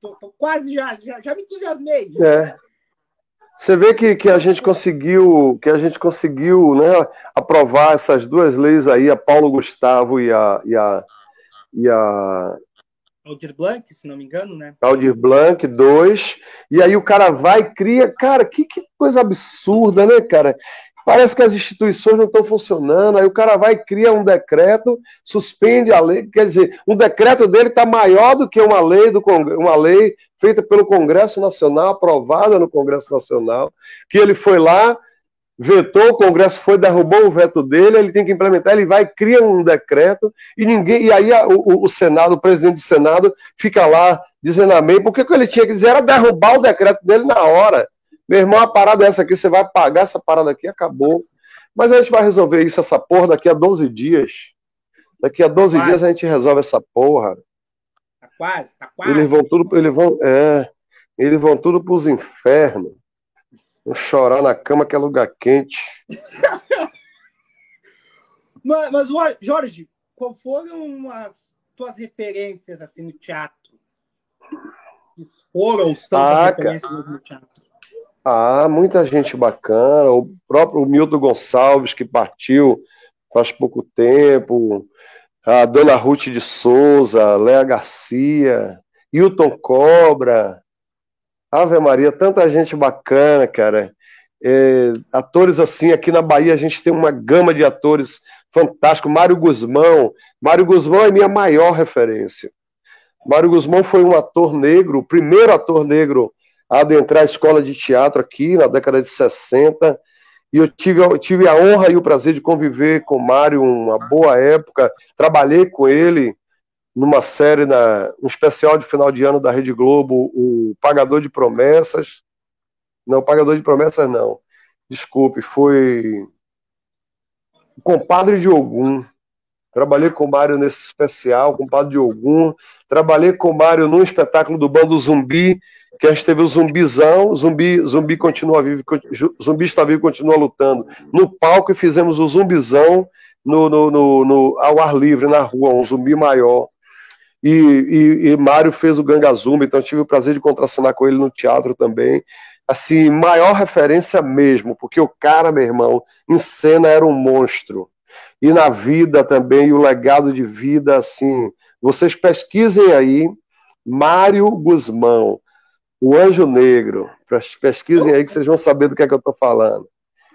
Tô, tô quase já, já, já me entusiasmei. É. Você vê que, que a gente conseguiu, que a gente conseguiu, né, aprovar essas duas leis aí, a Paulo Gustavo e a e a, e a Aldir Blanc, se não me engano, né? Aldir Blanc, dois. E aí o cara vai e cria. Cara, que, que coisa absurda, né, cara? Parece que as instituições não estão funcionando. Aí o cara vai cria um decreto, suspende a lei. Quer dizer, um decreto dele está maior do que uma lei, do uma lei feita pelo Congresso Nacional, aprovada no Congresso Nacional, que ele foi lá, vetou, o Congresso foi, derrubou o veto dele, ele tem que implementar, ele vai, cria um decreto, e ninguém, e aí o, o Senado, o presidente do Senado, fica lá dizendo amém, porque o que ele tinha que dizer era derrubar o decreto dele na hora. Meu irmão, a parada é essa aqui, você vai pagar essa parada aqui, acabou. Mas a gente vai resolver isso, essa porra, daqui a 12 dias. Daqui a 12 quase. dias a gente resolve essa porra. Tá quase, tá quase. Eles vão tudo, eles vão, é, eles vão tudo pros infernos. Vão chorar na cama que é lugar quente. mas, mas, Jorge, qual foram as tuas referências assim no teatro? Que foram os ah, referências no teatro? Ah, muita gente bacana. O próprio Milton Gonçalves, que partiu faz pouco tempo. A Dona Ruth de Souza, Léa Garcia, Hilton Cobra. Ave Maria, tanta gente bacana, cara. É, atores assim, aqui na Bahia a gente tem uma gama de atores fantástico. Mário Guzmão. Mário Guzmão é minha maior referência. Mário Guzmão foi um ator negro, o primeiro ator negro adentrar a escola de teatro aqui na década de 60. E eu tive, eu tive a honra e o prazer de conviver com o Mário uma boa época. Trabalhei com ele numa série, na, um especial de final de ano da Rede Globo, o Pagador de Promessas. Não, Pagador de Promessas não. Desculpe, foi o Compadre de Ogum. Trabalhei com o Mário nesse especial, Compadre de Ogum. Trabalhei com o Mário num espetáculo do Bando Zumbi, que a gente teve o zumbizão, zumbi, zumbi continua vivo, zumbi está vivo continua lutando. No palco e fizemos o zumbizão no, no, no, no ao ar livre, na rua, um zumbi maior. E, e, e Mário fez o Ganga Zumbi, então tive o prazer de contracenar com ele no teatro também. Assim, maior referência mesmo, porque o cara, meu irmão, em cena era um monstro. E na vida também, o legado de vida, assim, vocês pesquisem aí, Mário Guzmão o Anjo Negro. Pesquisem aí que vocês vão saber do que é que eu estou falando.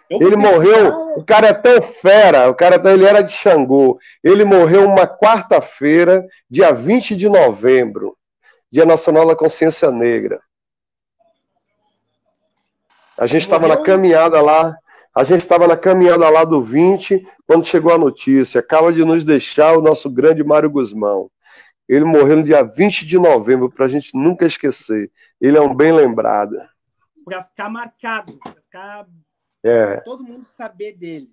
Ele morreu, o cara é tão fera, o cara ele era de Xangô. Ele morreu uma quarta-feira, dia 20 de novembro, Dia Nacional da Consciência Negra. A gente estava na caminhada lá, a gente estava na caminhada lá do 20, quando chegou a notícia. Acaba de nos deixar o nosso grande Mário Guzmão. Ele morreu no dia 20 de novembro, para a gente nunca esquecer. Ele é um bem lembrado. Para ficar marcado, para ficar. É. todo mundo saber dele.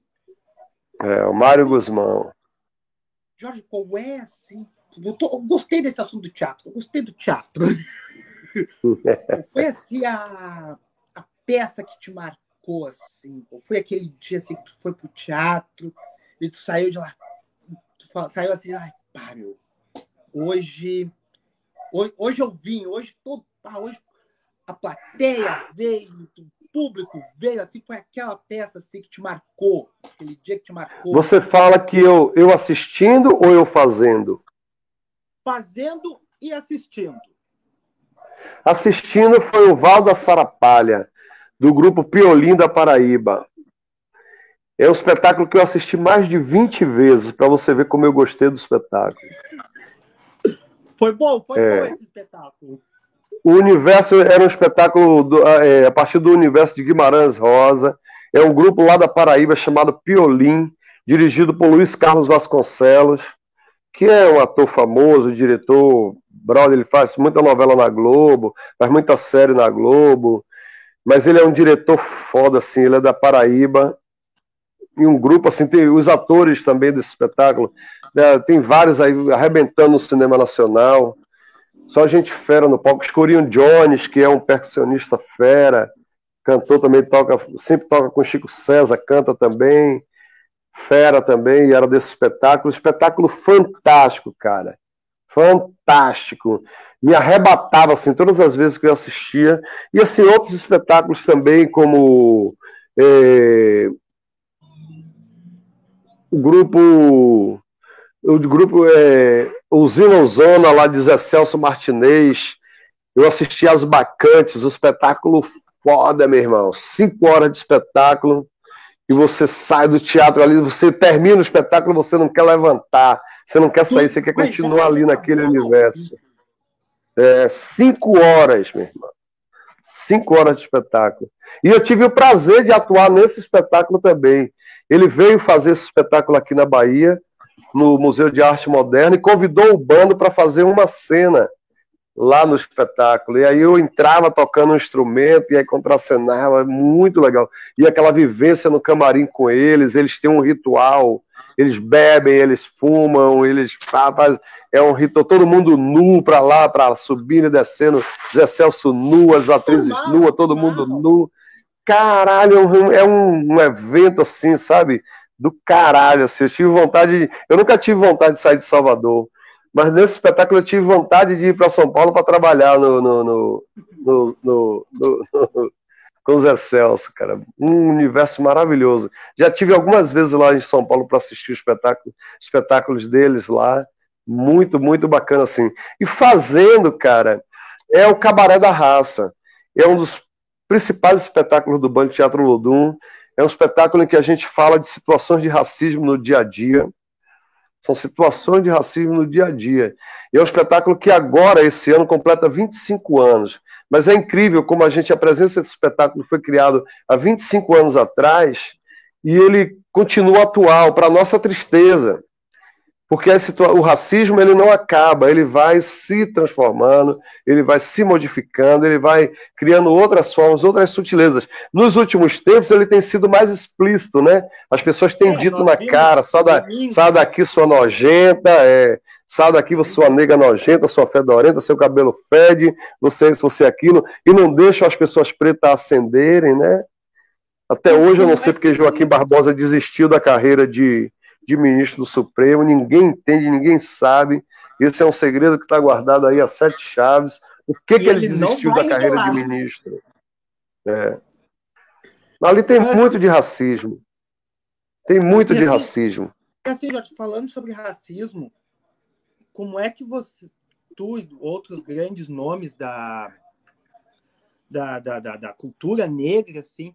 É, o Mário Guzmão. Jorge, qual é assim? Eu, tô, eu, gostei desse assunto do teatro, eu gostei do teatro. foi assim a, a peça que te marcou, assim? Ou foi aquele dia assim, que tu foi pro teatro e tu saiu de lá, tu saiu assim, ai, pá, meu, Hoje, hoje, hoje eu vim, hoje todo, ah, hoje a plateia veio, o público veio, assim, foi aquela peça assim, que te marcou, aquele dia que te marcou. Você fala que eu, eu assistindo ou eu fazendo? Fazendo e assistindo. Assistindo foi o Val da Sarapalha, do grupo Piolim da Paraíba. É um espetáculo que eu assisti mais de 20 vezes, para você ver como eu gostei do espetáculo. Foi bom, foi é. bom esse espetáculo. O universo era um espetáculo do, é, a partir do universo de Guimarães Rosa. É um grupo lá da Paraíba chamado Piolim, dirigido por Luiz Carlos Vasconcelos, que é um ator famoso, diretor, brother, ele faz muita novela na Globo, faz muita série na Globo, mas ele é um diretor foda, assim, ele é da Paraíba, e um grupo, assim, tem os atores também desse espetáculo, né, tem vários aí arrebentando no cinema nacional, só gente fera no palco, Escurinho Jones, que é um percussionista fera, cantor também, toca, sempre toca com Chico César, canta também, fera também, era desse espetáculo, espetáculo fantástico, cara, fantástico, me arrebatava, assim, todas as vezes que eu assistia, e assim, outros espetáculos também, como é, o grupo o grupo é, Usina Zona, lá de Zé Celso Martinez, eu assisti As Bacantes, o espetáculo foda, meu irmão, cinco horas de espetáculo, e você sai do teatro ali, você termina o espetáculo, você não quer levantar, você não quer sair, você quer continuar ali naquele universo. É, cinco horas, meu irmão. Cinco horas de espetáculo. E eu tive o prazer de atuar nesse espetáculo também. Ele veio fazer esse espetáculo aqui na Bahia, no Museu de Arte Moderna, e convidou o bando para fazer uma cena lá no espetáculo. E aí eu entrava tocando um instrumento e aí contracenava, muito legal. E aquela vivência no camarim com eles, eles têm um ritual, eles bebem, eles fumam, eles fazem, é um ritual, todo mundo nu para lá, para subindo e descendo, Zé Celso nu, as atrizes nuas, todo mundo nu. Caralho, é um, um evento assim, sabe? Do caralho, assim, eu tive vontade, de, eu nunca tive vontade de sair de Salvador, mas nesse espetáculo eu tive vontade de ir para São Paulo para trabalhar no, no, no, no, com o Zé Celso, cara. Um universo maravilhoso. Já tive algumas vezes lá em São Paulo para assistir espetáculo, espetáculos deles lá. Muito, muito bacana, assim. E fazendo, cara, é o Cabaré da Raça. É um dos principais espetáculos do Banco Teatro Lodum. É um espetáculo em que a gente fala de situações de racismo no dia a dia. São situações de racismo no dia a dia. E é um espetáculo que agora, esse ano, completa 25 anos. Mas é incrível como a gente, a presença desse espetáculo foi criado há 25 anos atrás e ele continua atual, para nossa tristeza. Porque o racismo ele não acaba, ele vai se transformando, ele vai se modificando, ele vai criando outras formas, outras sutilezas. Nos últimos tempos ele tem sido mais explícito, né? As pessoas têm é, dito na cara, sai, da, sai daqui sua nojenta, é, sai daqui sua nega nojenta, sua fedorenta, seu cabelo fede, você isso, você aquilo, e não deixam as pessoas pretas ascenderem, né? Até hoje eu não sei porque Joaquim Barbosa desistiu da carreira de de ministro do Supremo, ninguém entende, ninguém sabe. Esse é um segredo que está guardado aí a sete chaves. O que, que ele, ele desistiu da carreira de ministro? É. Ali tem Mas, muito de racismo. Tem muito de assim, racismo. Assim, falando sobre racismo, como é que você, tu e outros grandes nomes da, da, da, da, da cultura negra, assim,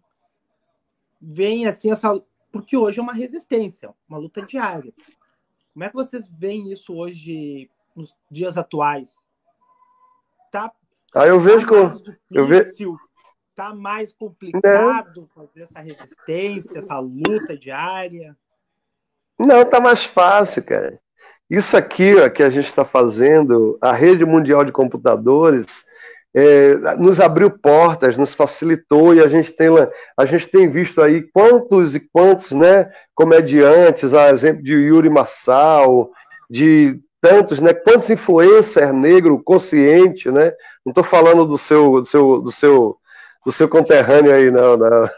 vem assim essa porque hoje é uma resistência, uma luta diária. Como é que vocês veem isso hoje, nos dias atuais? Tá, ah, eu vejo tá difícil, eu vejo tá mais complicado Não. fazer essa resistência, essa luta diária. Não, tá mais fácil, cara. Isso aqui ó, que a gente está fazendo, a rede mundial de computadores, é, nos abriu portas, nos facilitou e a gente tem a gente tem visto aí quantos e quantos, né, comediantes, a exemplo de Yuri Massal, de tantos, né, quantos influencers negro consciente, né? Não estou falando do seu, do seu, do seu, do seu conterrâneo aí, não, não.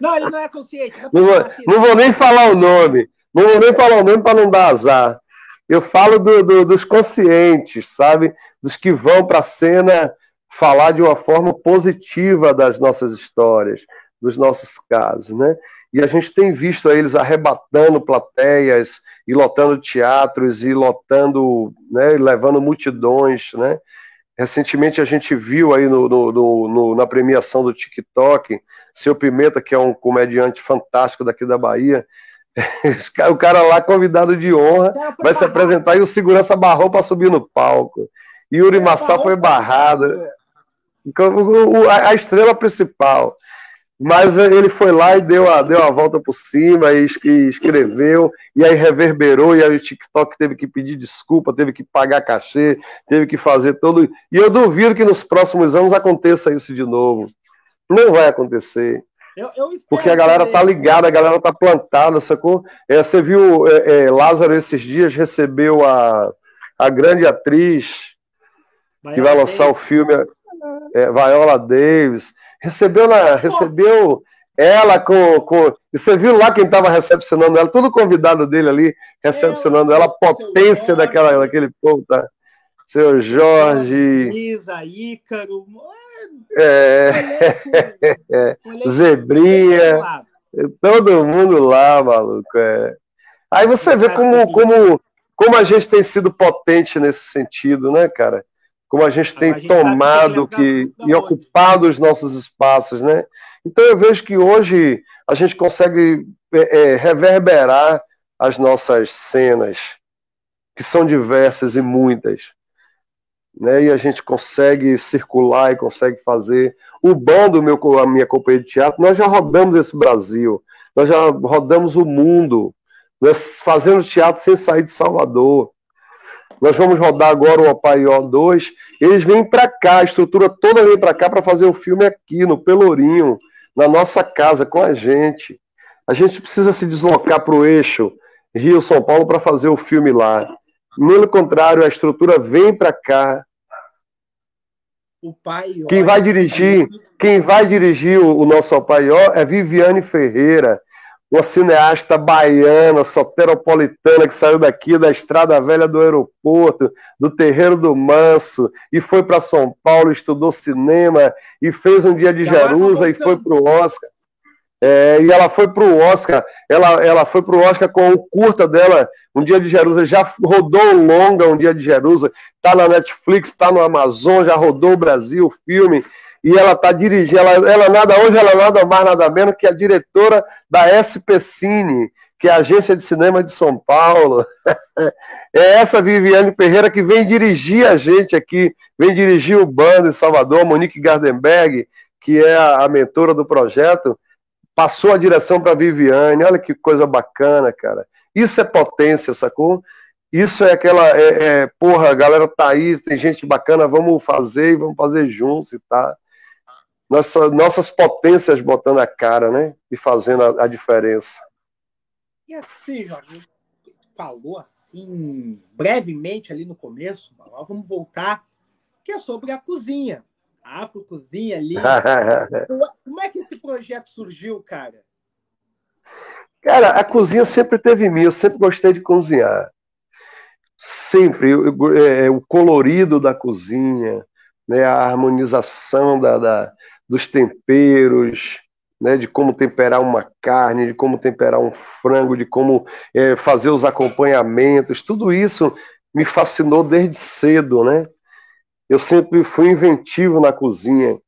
Não, ele não é consciente. Não, não, vou, assim. não vou nem falar o nome. Não vou nem falar o nome para não dar azar. Eu falo do, do, dos conscientes, sabe? Dos que vão para a cena falar de uma forma positiva das nossas histórias, dos nossos casos, né? E a gente tem visto eles arrebatando plateias e lotando teatros e lotando, né, levando multidões, né? Recentemente a gente viu aí no, no, no, na premiação do TikTok, seu Pimenta, que é um comediante fantástico daqui da Bahia, o cara lá, convidado de honra, vai se apresentar e o segurança barrou para subir no palco. Yuri é, Massal foi barrado. A estrela principal. Mas ele foi lá e deu a, deu a volta por cima e escreveu, e aí reverberou, e aí o TikTok teve que pedir desculpa, teve que pagar cachê, teve que fazer todo. E eu duvido que nos próximos anos aconteça isso de novo. Não vai acontecer. Eu, eu porque a galera tá ligada, a galera tá plantada, sacou? É, você viu é, é, Lázaro esses dias recebeu a, a grande atriz Viola que vai lançar Davis. o filme é, Viola Davis. Recebeu, na, recebeu ela com, com. E você viu lá quem estava recepcionando ela, todo convidado dele ali, recepcionando ela, a potência daquela, daquele povo, tá? Seu Jorge. Isa, Ícaro. É. é. Zebrinha. Todo mundo lá, maluco. É. Aí você vê como, como, como a gente tem sido potente nesse sentido, né, cara? Como a gente tem a gente tomado que, que e ocupado os nossos espaços, né? Então eu vejo que hoje a gente consegue é, é, reverberar as nossas cenas, que são diversas e muitas né? E a gente consegue circular e consegue fazer. O bom do meu, a minha companhia de teatro, nós já rodamos esse Brasil, nós já rodamos o mundo, nós fazendo teatro sem sair de Salvador. Nós vamos rodar agora o Opaió 2. Eles vêm para cá, a estrutura toda vem para cá para fazer o filme aqui, no Pelourinho, na nossa casa, com a gente. A gente precisa se deslocar para o eixo Rio-São Paulo para fazer o filme lá. Pelo contrário, a estrutura vem para cá. O pai. Quem vai dirigir, quem vai dirigir o, o nosso Paió é Viviane Ferreira, uma cineasta baiana, soteropolitana, que saiu daqui da Estrada Velha do aeroporto, do Terreiro do Manso, e foi para São Paulo, estudou cinema, e fez um dia de Jerusa e foi para o Oscar. É, e ela foi para o Oscar, ela, ela foi para o Oscar com o curta dela, Um Dia de Jerusalém, já rodou longa Um Dia de Jerusalém, está na Netflix, está no Amazon, já rodou o Brasil, o filme, e ela está dirigindo, ela, ela nada hoje, ela nada mais, nada menos que a diretora da SP Cine, que é a agência de cinema de São Paulo. é essa Viviane Ferreira que vem dirigir a gente aqui, vem dirigir o bando em Salvador, Monique Gardenberg, que é a, a mentora do projeto, passou a direção para Viviane, olha que coisa bacana, cara. Isso é potência, sacou? Isso é aquela, é, é, porra, a galera tá aí, tem gente bacana, vamos fazer e vamos fazer juntos e tá. Nossa, nossas potências botando a cara, né? E fazendo a, a diferença. E assim, Jorge, falou assim, brevemente ali no começo, vamos voltar, que é sobre a cozinha. Afro Cozinha ali. Como é que esse projeto surgiu, cara? Cara, a cozinha sempre teve em mim, eu sempre gostei de cozinhar. Sempre. Eu, eu, é, o colorido da cozinha, né, a harmonização da, da, dos temperos, né, de como temperar uma carne, de como temperar um frango, de como é, fazer os acompanhamentos, tudo isso me fascinou desde cedo, né? Eu sempre fui inventivo na cozinha.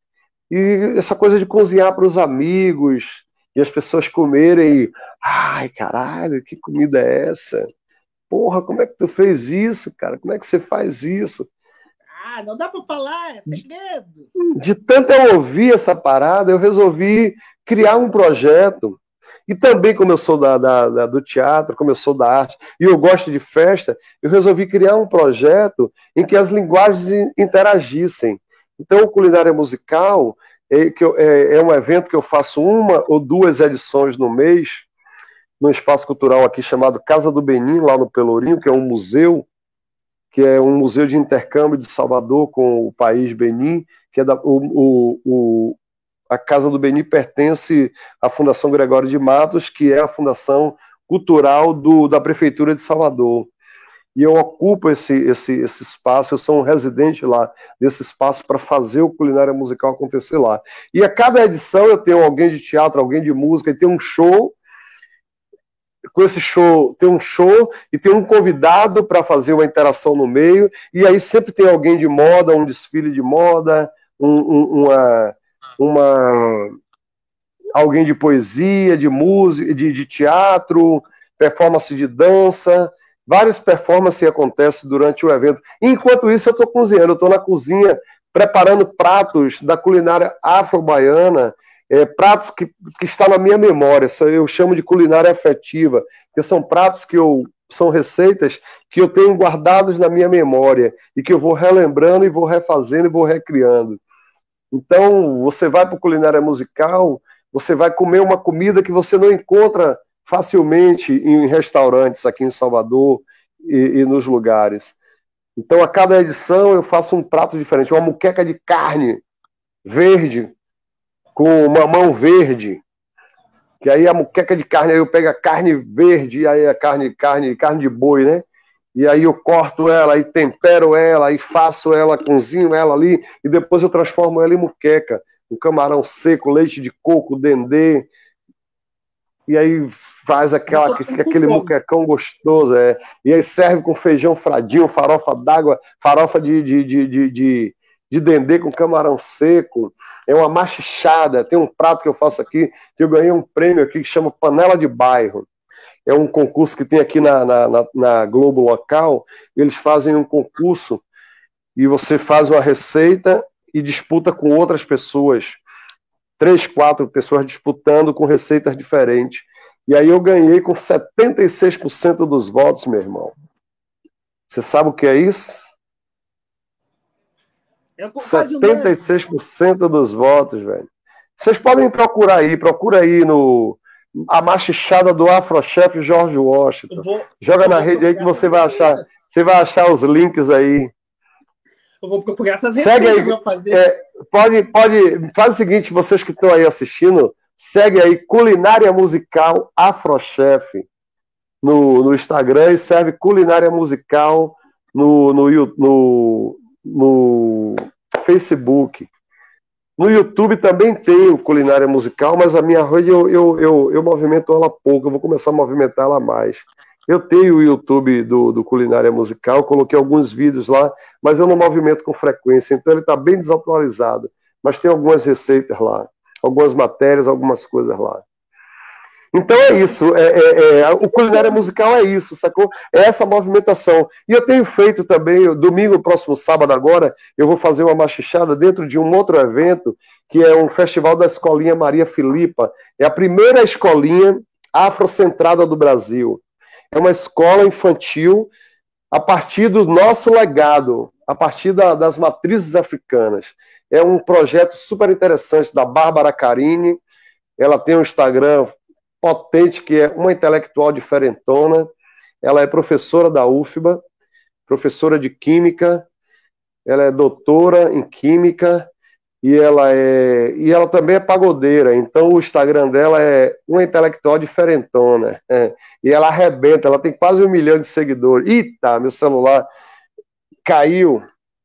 E essa coisa de cozinhar para os amigos e as pessoas comerem. Ai, caralho, que comida é essa? Porra, como é que tu fez isso, cara? Como é que você faz isso? Ah, não dá para falar, é segredo. De tanto eu ouvir essa parada, eu resolvi criar um projeto e também, como eu sou da, da, da, do teatro, como eu sou da arte, e eu gosto de festa, eu resolvi criar um projeto em que as linguagens interagissem. Então, o Culinária Musical é, eu, é, é um evento que eu faço uma ou duas edições no mês, num espaço cultural aqui chamado Casa do Benin, lá no Pelourinho, que é um museu, que é um museu de intercâmbio de Salvador com o país Benin, que é da, o, o, a Casa do Beni pertence à Fundação Gregório de Matos, que é a fundação cultural do, da Prefeitura de Salvador. E eu ocupo esse, esse, esse espaço, eu sou um residente lá desse espaço para fazer o culinária musical acontecer lá. E a cada edição eu tenho alguém de teatro, alguém de música, e tem um show. Com esse show, tem um show e tem um convidado para fazer uma interação no meio, e aí sempre tem alguém de moda, um desfile de moda, um, um, uma, uma alguém de poesia, de música, de, de teatro, performance de dança, várias performances acontecem durante o evento. Enquanto isso, eu estou cozinhando, eu estou na cozinha preparando pratos da culinária afro-baiana é, pratos que, que está na minha memória, eu chamo de culinária afetiva, que são pratos que eu são receitas que eu tenho guardados na minha memória e que eu vou relembrando e vou refazendo e vou recriando. Então, você vai para culinária musical, você vai comer uma comida que você não encontra facilmente em restaurantes aqui em Salvador e, e nos lugares. Então, a cada edição eu faço um prato diferente, uma muqueca de carne verde com mamão verde, que aí a muqueca de carne, aí eu pego a carne verde, e aí a carne, carne, carne de boi, né? E aí eu corto ela, e tempero ela, e faço ela, cozinho ela ali, e depois eu transformo ela em muqueca. Um camarão seco, leite de coco, dendê. E aí faz aquela, que fica aquele muquecão gostoso, é. E aí serve com feijão fradinho, farofa d'água, farofa de, de, de, de, de de dendê com camarão seco, é uma machichada. Tem um prato que eu faço aqui, que eu ganhei um prêmio aqui que chama Panela de Bairro. É um concurso que tem aqui na, na, na, na Globo Local. Eles fazem um concurso e você faz uma receita e disputa com outras pessoas. Três, quatro pessoas disputando com receitas diferentes. E aí eu ganhei com 76% dos votos, meu irmão. Você sabe o que é isso? É 76% dos votos, velho. Vocês podem procurar aí, procura aí no a machichada do Afrochef George Washington. Vou, Joga na rede aí que você vai achar, você vai achar os links aí. Eu vou procurar essas segue aí, é, pode, pode, faz o seguinte, vocês que estão aí assistindo, segue aí Culinária Musical Afrochef no, no Instagram e serve Culinária Musical no, no, no, no Facebook. No YouTube também tem culinária musical, mas a minha rede eu, eu, eu, eu movimento ela pouco, eu vou começar a movimentar ela mais. Eu tenho o YouTube do, do Culinária Musical, coloquei alguns vídeos lá, mas eu não movimento com frequência, então ele está bem desatualizado. Mas tem algumas receitas lá, algumas matérias, algumas coisas lá. Então é isso, é, é, é, o culinária musical é isso, sacou? É essa movimentação. E eu tenho feito também, domingo, próximo sábado agora, eu vou fazer uma machichada dentro de um outro evento, que é um festival da Escolinha Maria Filipa. É a primeira escolinha afrocentrada do Brasil. É uma escola infantil a partir do nosso legado, a partir da, das matrizes africanas. É um projeto super interessante da Bárbara Carini. Ela tem um Instagram potente, que é uma intelectual diferentona. Ela é professora da UFBA, professora de Química, ela é doutora em Química e ela é e ela também é pagodeira. Então o Instagram dela é uma intelectual diferentona é, e ela arrebenta. Ela tem quase um milhão de seguidores. Eita, meu celular caiu.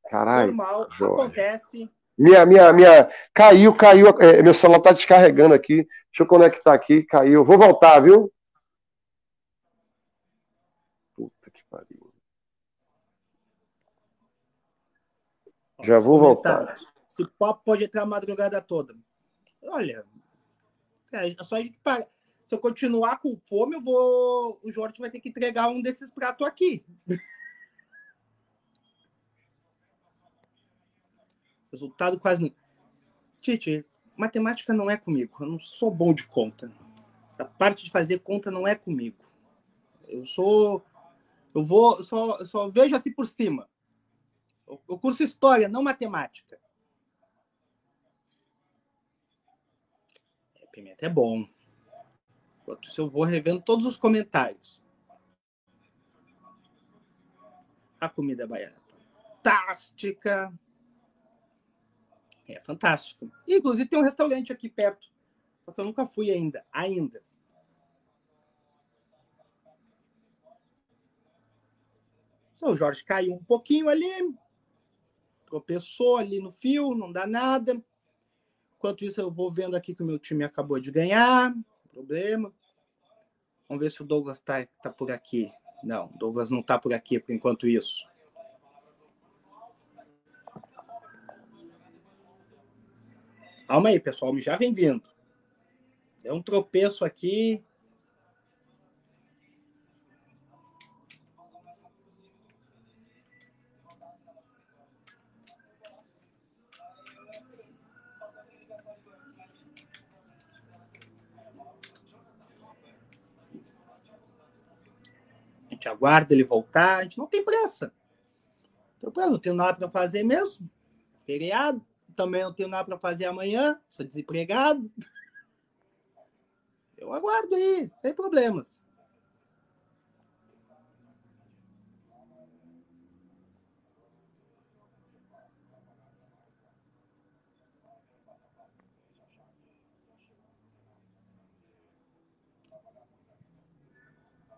Caralho. Normal, Jorge. acontece. Minha, minha, minha, caiu, caiu. É, meu celular está descarregando aqui. Deixa eu conectar aqui, caiu. Vou voltar, viu? Puta que pariu. Já vou voltar. Esse papo pode entrar a madrugada toda. Olha, é só a gente parar. Se eu continuar com fome, eu vou. O Jorge vai ter que entregar um desses pratos aqui. Resultado quase. Tite, matemática não é comigo. Eu não sou bom de conta. Essa parte de fazer conta não é comigo. Eu sou. Eu vou. Só, só vejo assim por cima. Eu curso história, não matemática. É, pimenta é bom. Isso, eu vou revendo todos os comentários. A comida baiana fantástica. É fantástico. Inclusive, tem um restaurante aqui perto. Só que eu nunca fui ainda. Ainda. O Jorge caiu um pouquinho ali, tropeçou ali no fio, não dá nada. Enquanto isso, eu vou vendo aqui que o meu time acabou de ganhar. Problema. Vamos ver se o Douglas está tá por aqui. Não, Douglas não está por aqui por enquanto isso. Calma aí, pessoal, já vem vindo. Deu um tropeço aqui. A gente aguarda ele voltar, a gente não tem pressa. Não tem não nada para fazer mesmo. Feriado também não tenho nada para fazer amanhã, sou desempregado. Eu aguardo aí, sem problemas.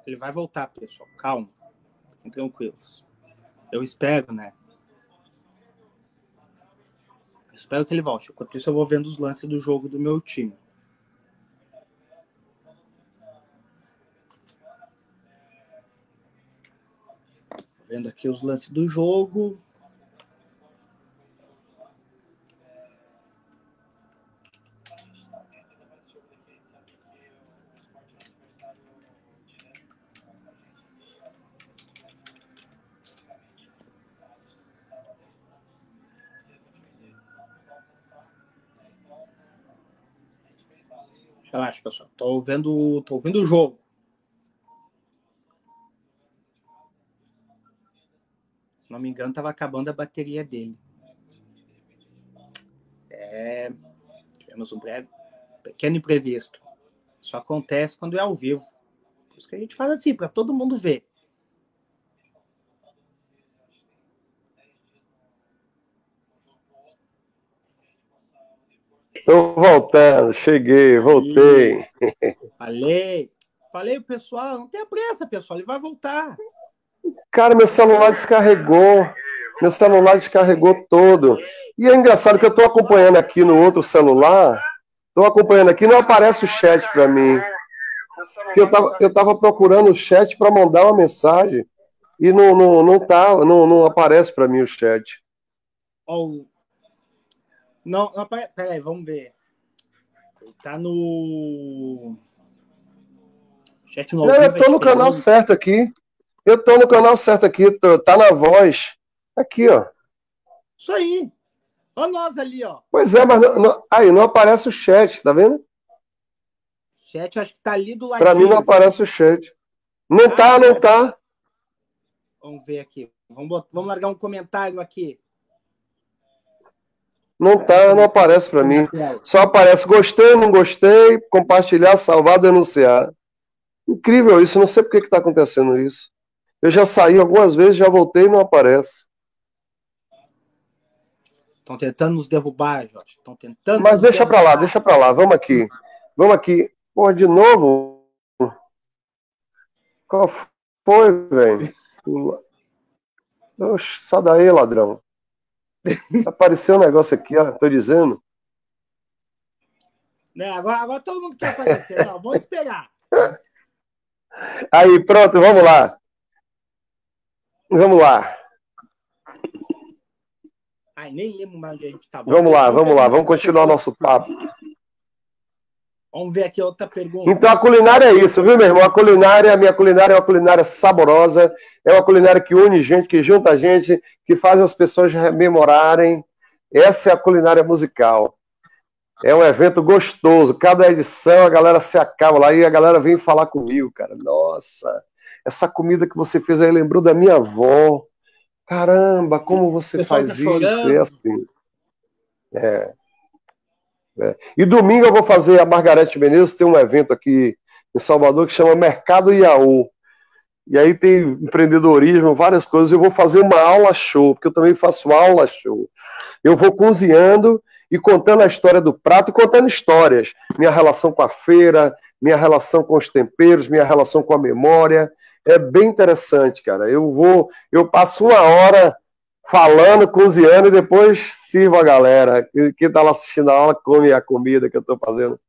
Ele vai voltar, pessoal. Calma. Fiquem tranquilos. Eu espero, né? Eu espero que ele volte. Enquanto isso, eu vou vendo os lances do jogo do meu time. Vendo aqui os lances do jogo. Relaxa, pessoal. Tô vendo, tô vendo o jogo. Se não me engano, tava acabando a bateria dele. É, tivemos um breve, pequeno imprevisto. Isso acontece quando é ao vivo. Por isso que a gente faz assim, para todo mundo ver. Estou voltando, cheguei, voltei. Falei, falei, pessoal, não tenha pressa, pessoal, ele vai voltar. Cara, meu celular descarregou. Meu celular descarregou todo. E é engraçado que eu estou acompanhando aqui no outro celular. Estou acompanhando aqui, não aparece o chat para mim. Eu estava eu tava procurando o chat para mandar uma mensagem e não, não, não, tá, não, não aparece para mim o chat. Oh, não, não peraí, vamos ver. Tá no. Chat no não, eu tô no canal certo aqui. Eu tô no canal certo aqui, tô, tá na voz. Aqui, ó. Isso aí. Olha nós ali, ó. Pois é, mas não, não, aí não aparece o chat, tá vendo? Chat acho que tá ali do lado. Pra mim não aparece o chat. Não ah, tá, não tá. Vamos ver aqui. Vamos, vamos largar um comentário aqui. Não tá, não aparece para mim. Só aparece gostei, não gostei, compartilhar, salvar, denunciar. Incrível isso, não sei por que está acontecendo isso. Eu já saí algumas vezes, já voltei e não aparece. Estão tentando nos derrubar, Jorge. Estão tentando. Mas deixa para lá, deixa para lá. Vamos aqui. Vamos aqui. Pô, de novo? Qual foi, velho? Oxe, sai daí, ladrão. Apareceu um negócio aqui, ó, tô dizendo. Né, agora, agora todo mundo quer aparecer. Não, vamos esperar. Aí, pronto, vamos lá. Vamos lá. Ai, nem lembro mais onde a gente tá. Vamos lá, vamos lá, vamos continuar nosso papo. Vamos ver aqui outra pergunta. Então a culinária é isso, viu, meu irmão? A culinária, a minha culinária é uma culinária saborosa, é uma culinária que une gente, que junta gente, que faz as pessoas rememorarem. Essa é a culinária musical. É um evento gostoso. Cada edição a galera se acaba lá e a galera vem falar comigo, cara. Nossa, essa comida que você fez aí lembrou da minha avó. Caramba, como você faz tá isso? É assim. É. Né? E domingo eu vou fazer, a Margarete Menezes tem um evento aqui em Salvador que chama Mercado Iaú. E aí tem empreendedorismo, várias coisas. Eu vou fazer uma aula show, porque eu também faço aula show. Eu vou cozinhando e contando a história do prato e contando histórias. Minha relação com a feira, minha relação com os temperos, minha relação com a memória. É bem interessante, cara. Eu vou, eu passo uma hora falando, cozinhando e depois sirvo a galera. Quem está lá assistindo a aula come a comida que eu estou fazendo.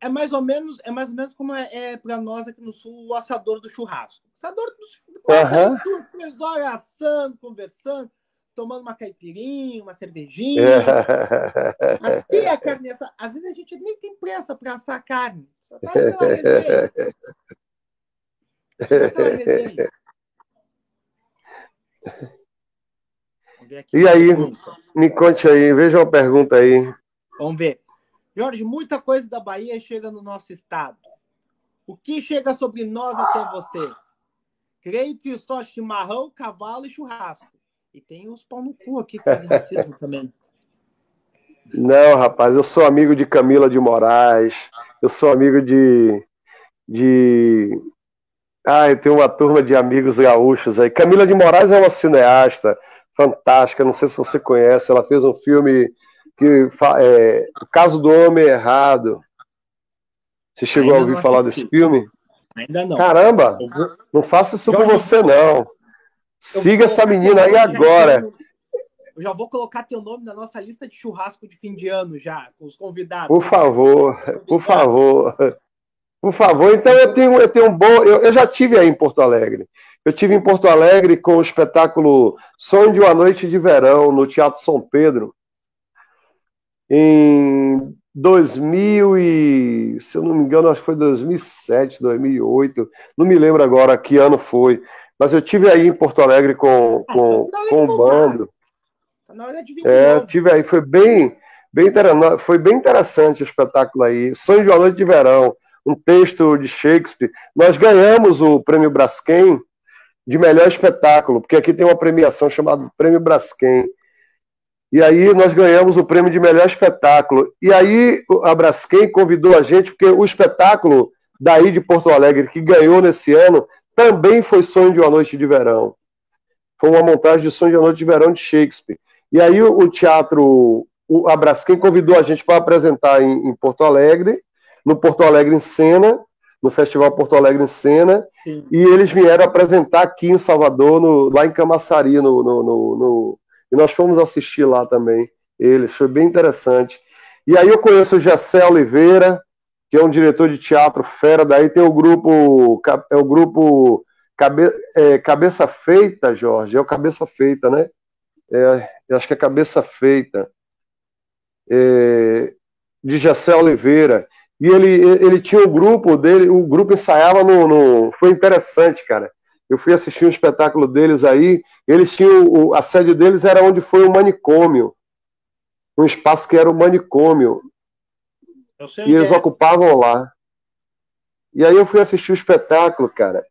É mais ou menos, é mais ou menos como é, é para nós aqui no sul o assador do churrasco. Assador do churrasco, duas, três horas assando, conversando, tomando uma caipirinha, uma cervejinha. É. Aqui a carne, essa, às vezes a gente nem tem pressa para assar a carne. Só tá pela resenha. Só tá pela resenha. e aí, me conte aí, veja uma pergunta aí. Vamos ver. Jorge, muita coisa da Bahia chega no nosso estado. O que chega sobre nós até vocês? Creio que só chimarrão, cavalo e churrasco. E tem uns pau no cu aqui com racismo também. Não, rapaz, eu sou amigo de Camila de Moraes, eu sou amigo de. de... Ah, eu tenho uma turma de amigos gaúchos aí. Camila de Moraes é uma cineasta fantástica, não sei se você conhece, ela fez um filme que é, O Caso do Homem Errado. Você chegou Ainda a ouvir falar desse filme? Ainda não. Caramba, não faça isso com você, não. Siga essa menina aí agora. Eu já vou colocar teu nome na nossa lista de churrasco de fim de ano já, com os convidados. Por favor, por favor. Por favor, então eu tenho, eu tenho um bom. Eu, eu já tive aí em Porto Alegre. Eu tive em Porto Alegre com o espetáculo Sonho de uma Noite de Verão, no Teatro São Pedro, em 2000 e, se eu não me engano, acho que foi 2007, 2008, não me lembro agora que ano foi, mas eu tive aí em Porto Alegre com, ah, com, então com o bando. Tá na hora de vir é, tive aí, foi bem, bem, foi bem interessante o espetáculo aí. Sonho de uma Noite de Verão, um texto de Shakespeare. Nós ganhamos o prêmio Braskem de melhor espetáculo, porque aqui tem uma premiação chamada Prêmio Braskem. E aí nós ganhamos o prêmio de melhor espetáculo. E aí a Braskem convidou a gente, porque o espetáculo daí de Porto Alegre, que ganhou nesse ano, também foi Sonho de uma Noite de Verão. Foi uma montagem de Sonho de uma Noite de Verão de Shakespeare. E aí o, teatro, o Abrasquem convidou a gente para apresentar em, em, Porto Alegre, no Porto Alegre em Cena, no Festival Porto Alegre em Cena, Sim. e eles vieram apresentar aqui em Salvador, no, lá em Camaçari, no, no, no, e nós fomos assistir lá também. Eles, foi bem interessante. E aí eu conheço o Gessé Oliveira, que é um diretor de teatro fera, daí tem o grupo, é o grupo Cabe, é, Cabeça Feita, Jorge, é o Cabeça Feita, né? é, eu acho que é Cabeça Feita, é, de Jessé Oliveira. E ele, ele tinha o grupo dele, o grupo ensaiava no, no, Foi interessante, cara. Eu fui assistir um espetáculo deles aí, eles tinham. O, a sede deles era onde foi o manicômio. Um espaço que era o manicômio. e eles é. ocupavam lá. E aí eu fui assistir o espetáculo, cara.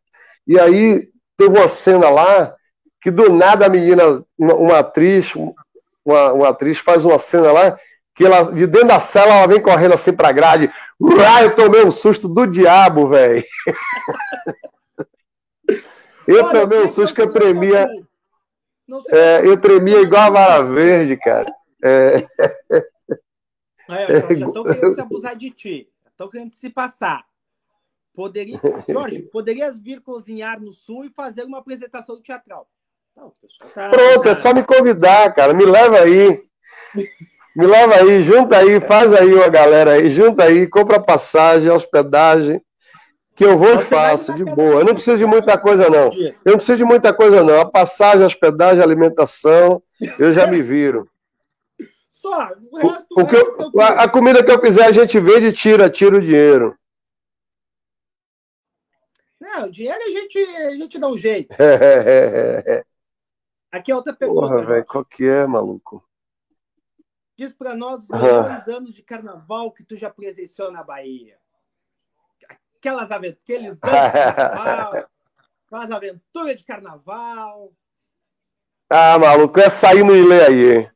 E aí teve uma cena lá que do nada a menina, uma, uma atriz, uma, uma, atriz faz uma cena lá, que ela, de dentro da sala, ela vem correndo assim pra grade. Uai, eu tomei um susto do diabo, velho. eu Olha, tomei um susto que eu tremia. É, eu tremia igual a vara verde, cara. É. É, já estão querendo se abusar de ti. Estão querendo se passar. Poderia, Jorge, poderias vir cozinhar no sul e fazer uma apresentação teatral. Tá, Pronto, é só me convidar, cara. Me leva aí. Me leva aí, junta aí, faz aí uma galera aí, junta aí, compra passagem, hospedagem, que eu vou e faço, de boa. Eu não preciso de muita coisa, não. Eu não preciso de muita coisa, não. A passagem, hospedagem, alimentação, eu já me viro. Só, o resto. O, o eu, a, a, comida que eu quiser, a gente vende e tira, tira o dinheiro. Não, o dinheiro a gente, a gente dá um jeito. É, Aqui é outra pergunta. Porra, velho, qual que é, maluco? Diz para nós os melhores ah. anos de carnaval que tu já presenciou na Bahia. Aquelas aventuras, aqueles anos de carnaval, aquelas aventuras de carnaval. Ah, maluco, é sair no Ileaie.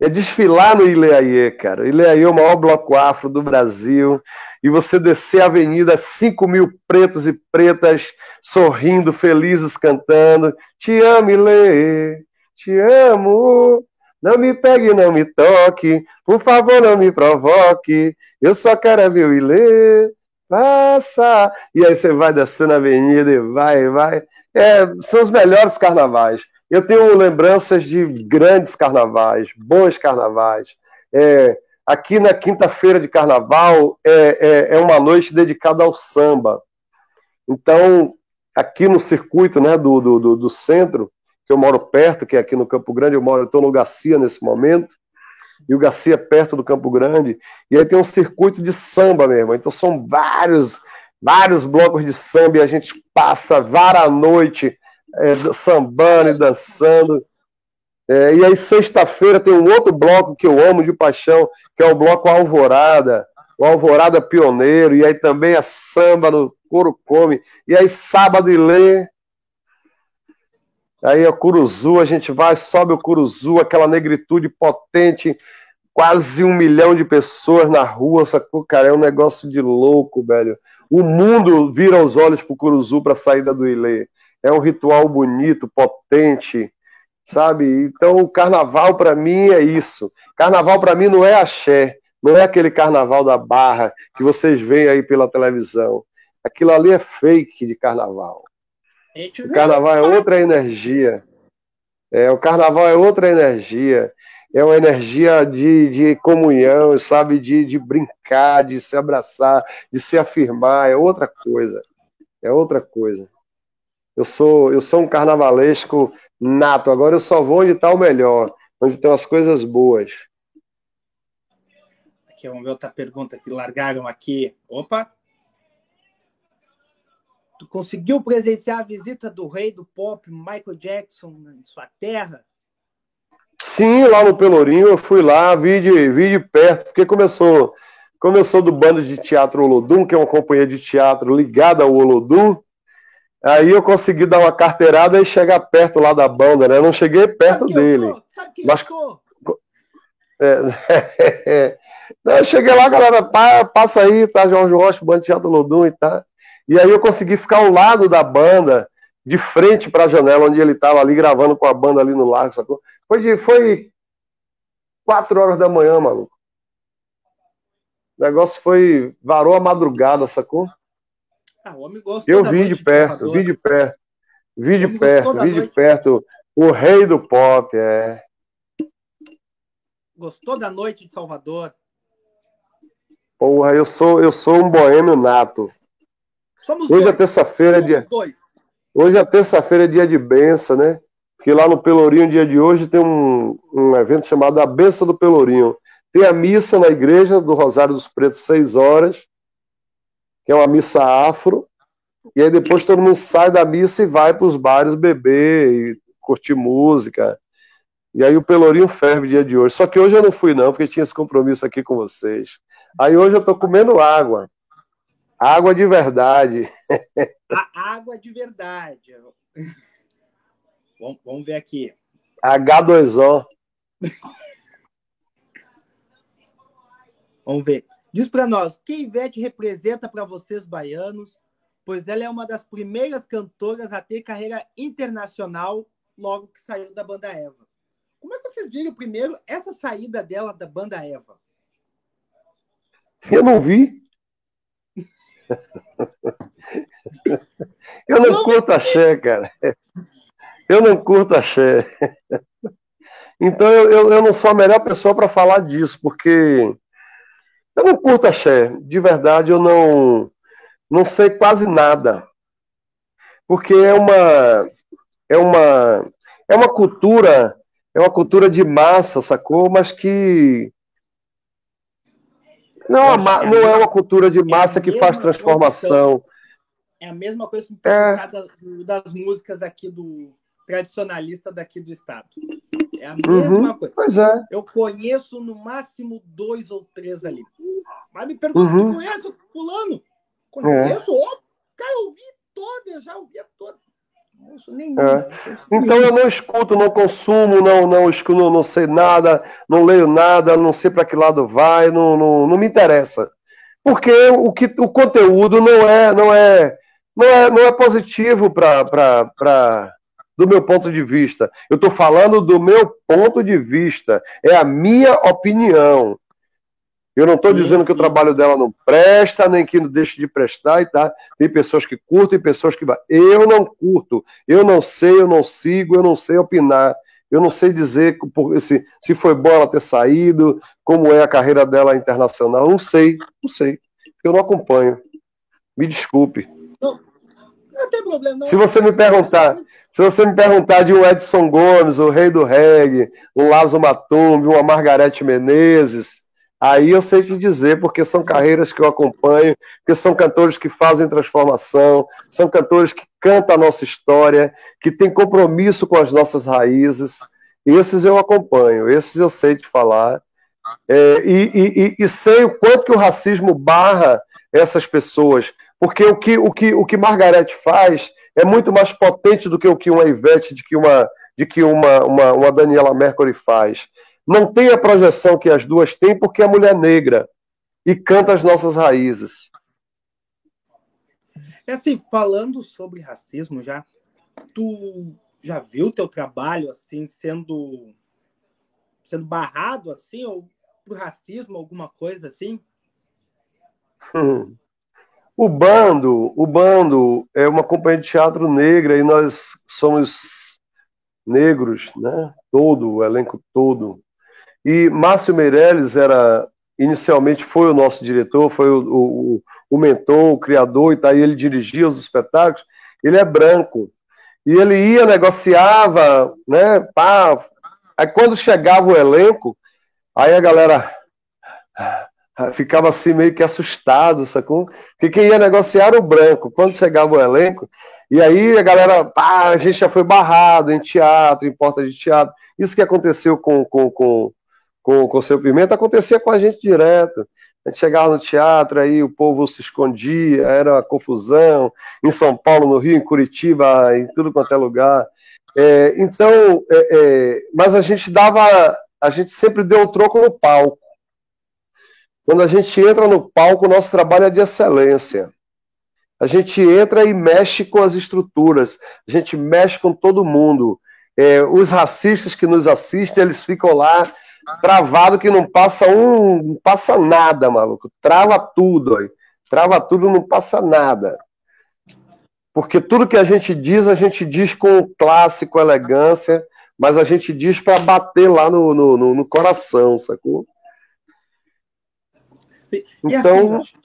É desfilar no Ileaie, cara. Ileaie é o maior bloco afro do Brasil. E você descer a avenida, 5 mil pretos e pretas sorrindo, felizes, cantando. Te amo, Ilê, te amo. Não me pegue, não me toque. Por favor, não me provoque. Eu só quero ver o Ilê passa. E aí você vai descendo a avenida e vai, vai. É, são os melhores carnavais. Eu tenho lembranças de grandes carnavais, bons carnavais. É, aqui na quinta-feira de carnaval é, é, é, uma noite dedicada ao samba. Então, aqui no circuito né, do, do, do, centro, que eu moro perto, que é aqui no Campo Grande, eu moro, estou no Garcia nesse momento, e o Garcia é perto do Campo Grande, e aí tem um circuito de samba mesmo. Então são vários, vários blocos de samba, e a gente passa vara noite é, sambando e dançando. É, e aí, sexta-feira, tem um outro bloco que eu amo de paixão, que é o bloco Alvorada, o Alvorada Pioneiro, e aí também a samba no Coro Come, e aí sábado e lê, Aí o Curuzu, a gente vai, sobe o Curuzu, aquela negritude potente, quase um milhão de pessoas na rua, sacou? Cara, é um negócio de louco, velho. O mundo vira os olhos pro Curuzu para a saída do Ilê. É um ritual bonito, potente, sabe? Então, o carnaval para mim é isso. Carnaval para mim não é axé, não é aquele carnaval da barra que vocês veem aí pela televisão. Aquilo ali é fake de carnaval. O carnaval é outra energia. É, o carnaval é outra energia. É uma energia de, de comunhão, sabe? De, de brincar, de se abraçar, de se afirmar. É outra coisa. É outra coisa. Eu sou, eu sou um carnavalesco nato. Agora eu só vou onde está o melhor, onde tem as coisas boas. Aqui, vamos ver outra pergunta que largaram aqui. Opa! Tu conseguiu presenciar a visita do rei do pop, Michael Jackson, em sua terra? Sim, lá no Pelourinho, eu fui lá, vi de, vi de perto, porque começou, começou do bando de teatro Olodum, que é uma companhia de teatro ligada ao Olodum, Aí eu consegui dar uma carteirada e chegar perto lá da banda, né? Eu não cheguei perto Sabe dele. Eu Sabe quem mas... eu sou? É, eu cheguei lá, galera, passa aí, tá? Jorge Rocha, banda Teatro Lodum e tá. E aí eu consegui ficar ao lado da banda, de frente para a janela onde ele estava ali gravando com a banda ali no largo, sacou? Foi, de, foi quatro horas da manhã, maluco. O negócio foi. varou a madrugada, sacou? Ah, o homem gostou Eu vi de perto, vi de perto. Vi de perto, vi de perto. O rei do pop, é. Gostou da noite de Salvador? Porra, eu sou, eu sou um boêmio nato. Somos Hoje é terça-feira é dia. Dois. Hoje é terça-feira é dia de benção, né? Porque lá no Pelourinho, dia de hoje, tem um, um evento chamado A Benção do Pelourinho. Tem a missa na igreja do Rosário dos Pretos, seis horas que é uma missa afro, e aí depois todo mundo sai da missa e vai para os bares beber e curtir música. E aí o Pelourinho ferve dia de hoje. Só que hoje eu não fui não, porque tinha esse compromisso aqui com vocês. Aí hoje eu tô comendo água. Água de verdade. A água de verdade. Vamos, vamos ver aqui. H2O. vamos ver. Diz para nós, que Ivete representa para vocês baianos, pois ela é uma das primeiras cantoras a ter carreira internacional logo que saiu da banda Eva. Como é que vocês viram primeiro essa saída dela da banda Eva? Eu não vi. Eu não, curto axé, cara. Eu não curto axé. Então eu, eu, eu não sou a melhor pessoa para falar disso, porque eu não curto axé, de verdade eu não não sei quase nada. Porque é uma é uma é uma cultura, é uma cultura de massa, sacou? Mas que não, é, não é uma cultura de massa é que faz transformação. É a mesma coisa que é... das músicas aqui do tradicionalista daqui do estado. É a mesma uhum, coisa. Pois é. Eu conheço no máximo dois ou três ali. Mas me pergunta, uhum. tu conhece fulano? Conheço, é. cara, eu ouvi todas, já ouvia todas. É. Então eu não escuto, não consumo, não, não escuto, não sei nada, não leio nada, não sei para que lado vai, não, não, não me interessa. Porque o, que, o conteúdo não é, não é, não é, não é positivo para do meu ponto de vista. Eu estou falando do meu ponto de vista. É a minha opinião. Eu não estou dizendo que o trabalho dela não presta, nem que não deixe de prestar e tá. Tem pessoas que curtem, pessoas que. Eu não curto, eu não sei, eu não sigo, eu não sei opinar. Eu não sei dizer se, se foi bom ela ter saído, como é a carreira dela internacional. Não sei, não sei. Eu não acompanho. Me desculpe. Não, não tem problema. Não. Se você me perguntar, se você me perguntar de um Edson Gomes, o rei do reggae, um Lazo Matumbi, uma Margarete Menezes, aí eu sei te dizer, porque são carreiras que eu acompanho, porque são cantores que fazem transformação, são cantores que cantam a nossa história, que têm compromisso com as nossas raízes. Esses eu acompanho, esses eu sei te falar. É, e, e, e sei o quanto que o racismo barra essas pessoas, porque o que, o que, o que Margarete faz é muito mais potente do que o que uma Ivete, de que uma, de que uma, uma, uma Daniela Mercury faz. Não tem a projeção que as duas têm porque é mulher negra e canta as nossas raízes. É assim, falando sobre racismo já, tu já viu teu trabalho assim sendo sendo barrado assim ou por racismo, alguma coisa assim? Hum. O Bando, o Bando é uma companhia de teatro negra e nós somos negros, né? Todo, o elenco todo. E Márcio Meirelles era inicialmente foi o nosso diretor, foi o, o, o mentor, o criador, e tá aí ele dirigia os espetáculos. Ele é branco. E ele ia, negociava, né? Pá. Aí quando chegava o elenco, aí a galera ficava assim meio que assustado, sacou? Porque quem ia negociar era o branco. Quando chegava o elenco, e aí a galera, pá, a gente já foi barrado em teatro, em porta de teatro. Isso que aconteceu com, com, com, com, com o seu Pimenta acontecia com a gente direto. A gente chegava no teatro, aí o povo se escondia, era uma confusão. Em São Paulo, no Rio, em Curitiba, em tudo quanto é lugar. É, então, é, é, mas a gente dava, a gente sempre deu o troco no palco. Quando a gente entra no palco, o nosso trabalho é de excelência. A gente entra e mexe com as estruturas, a gente mexe com todo mundo. É, os racistas que nos assistem, eles ficam lá travado que não passa um, não passa nada, maluco. Trava tudo, aí. trava tudo, não passa nada. Porque tudo que a gente diz, a gente diz com classe, com elegância, mas a gente diz para bater lá no, no, no, coração, sacou? E, então, assim,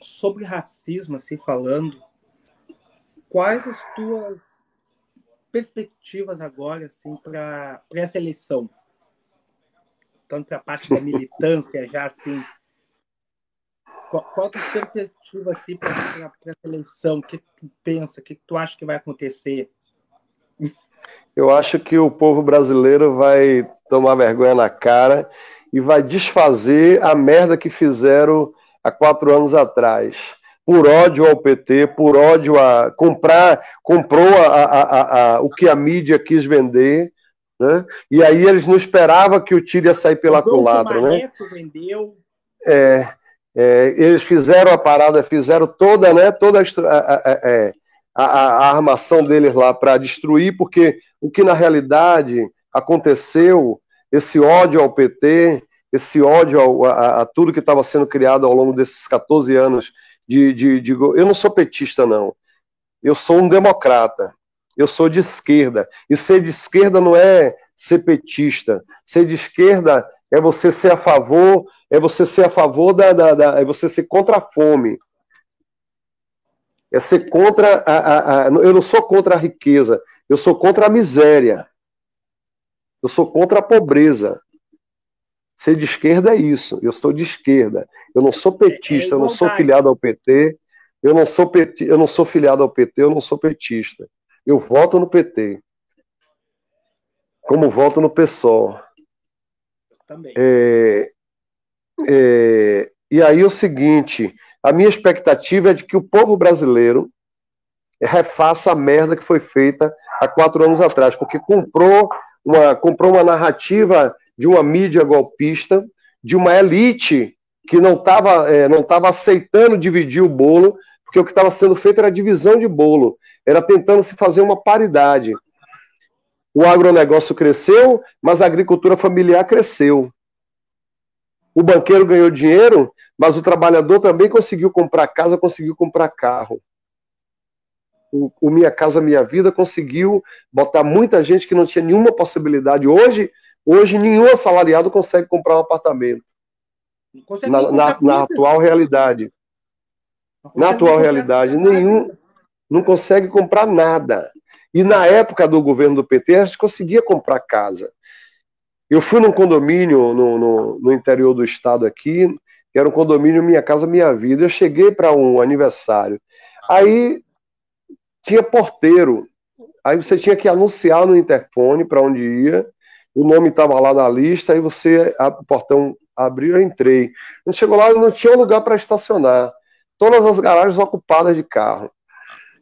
sobre racismo, assim, falando, quais as tuas perspectivas agora, assim, para essa eleição? Tanto para a parte da militância, já assim. Qual, qual a tua perspectiva, assim, para essa eleição? O que tu pensa? O que tu acha que vai acontecer? Eu acho que o povo brasileiro vai tomar vergonha na cara e vai desfazer a merda que fizeram há quatro anos atrás. Por ódio ao PT, por ódio a comprar, comprou a, a, a, o que a mídia quis vender, né? E aí eles não esperavam que o tiro ia sair pela culatra, né? Vendeu. É, é, eles fizeram a parada, fizeram toda, né? Toda a, é, a, a armação deles lá para destruir, porque o que na realidade aconteceu esse ódio ao PT, esse ódio ao, a, a, tudo que estava sendo criado ao longo desses 14 anos de, de, de, Eu não sou petista, não. Eu sou um democrata. Eu sou de esquerda. E ser de esquerda não é ser petista. Ser de esquerda é você ser a favor, é você ser a favor da. da, da é você ser contra a fome. É ser contra a, a, a. Eu não sou contra a riqueza, eu sou contra a miséria. Eu sou contra a pobreza. Ser de esquerda é isso. Eu sou de esquerda. Eu não sou petista, é, é eu não sou filiado ao PT. Eu não sou peti, eu não sou filiado ao PT, eu não sou petista. Eu voto no PT. Como voto no PSOL. Também. É, é, e aí o seguinte, a minha expectativa é de que o povo brasileiro refaça a merda que foi feita há quatro anos atrás, porque comprou uma, comprou uma narrativa de uma mídia golpista, de uma elite que não estava é, não tava aceitando dividir o bolo, porque o que estava sendo feito era divisão de bolo, era tentando se fazer uma paridade. O agronegócio cresceu, mas a agricultura familiar cresceu. O banqueiro ganhou dinheiro, mas o trabalhador também conseguiu comprar casa, conseguiu comprar carro o, o, Minha Casa Minha Vida conseguiu botar muita gente que não tinha nenhuma possibilidade. Hoje, hoje nenhum assalariado consegue comprar um apartamento. Na, na, na, atual realidade. Na atual realidade, nenhum não consegue comprar nada. E na época do governo do PT, a gente conseguia comprar casa. Eu fui num condomínio no, no, no interior do estado aqui, que era um condomínio Minha Casa Minha Vida. Eu cheguei para um aniversário. Aí tinha porteiro. Aí você tinha que anunciar no interfone para onde ia, o nome estava lá na lista, aí você, o portão Abriu, eu entrei. A gente chegou lá e não tinha lugar para estacionar. Todas as garagens ocupadas de carro.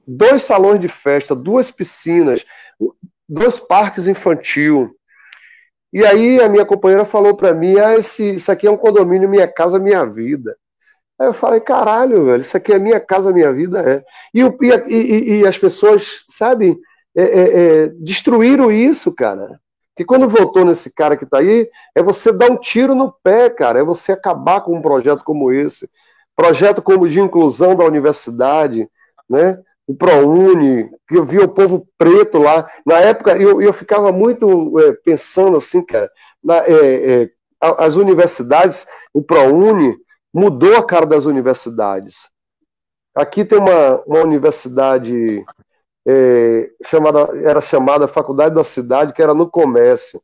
Dois salões de festa, duas piscinas, dois parques infantil. E aí a minha companheira falou para mim: ah, esse, isso aqui é um condomínio Minha Casa Minha Vida. Aí eu falei, caralho, velho, isso aqui é minha casa, minha vida, é. E, e, e, e as pessoas, sabe, é, é, é, destruíram isso, cara. Que quando voltou nesse cara que está aí, é você dar um tiro no pé, cara. É você acabar com um projeto como esse. Projeto como de inclusão da universidade, né? O ProUni, que eu via o povo preto lá. Na época, eu, eu ficava muito é, pensando assim, cara, na, é, é, as universidades, o ProUni mudou a cara das universidades. Aqui tem uma, uma universidade é, chamada, era chamada Faculdade da Cidade, que era no comércio,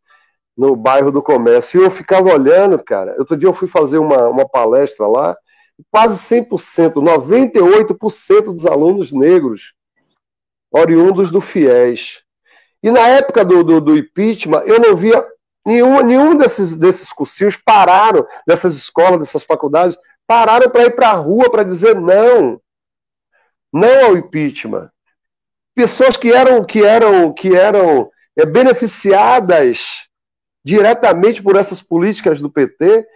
no bairro do comércio. E eu ficava olhando, cara. Outro dia eu fui fazer uma, uma palestra lá, quase 100%, 98% dos alunos negros, oriundos do FIES. E na época do, do, do impeachment, eu não via nenhum, nenhum desses, desses cursinhos pararam, dessas escolas, dessas faculdades, pararam para ir para a rua para dizer não. Não ao impeachment pessoas que eram que eram que eram é, beneficiadas diretamente por essas políticas do PT,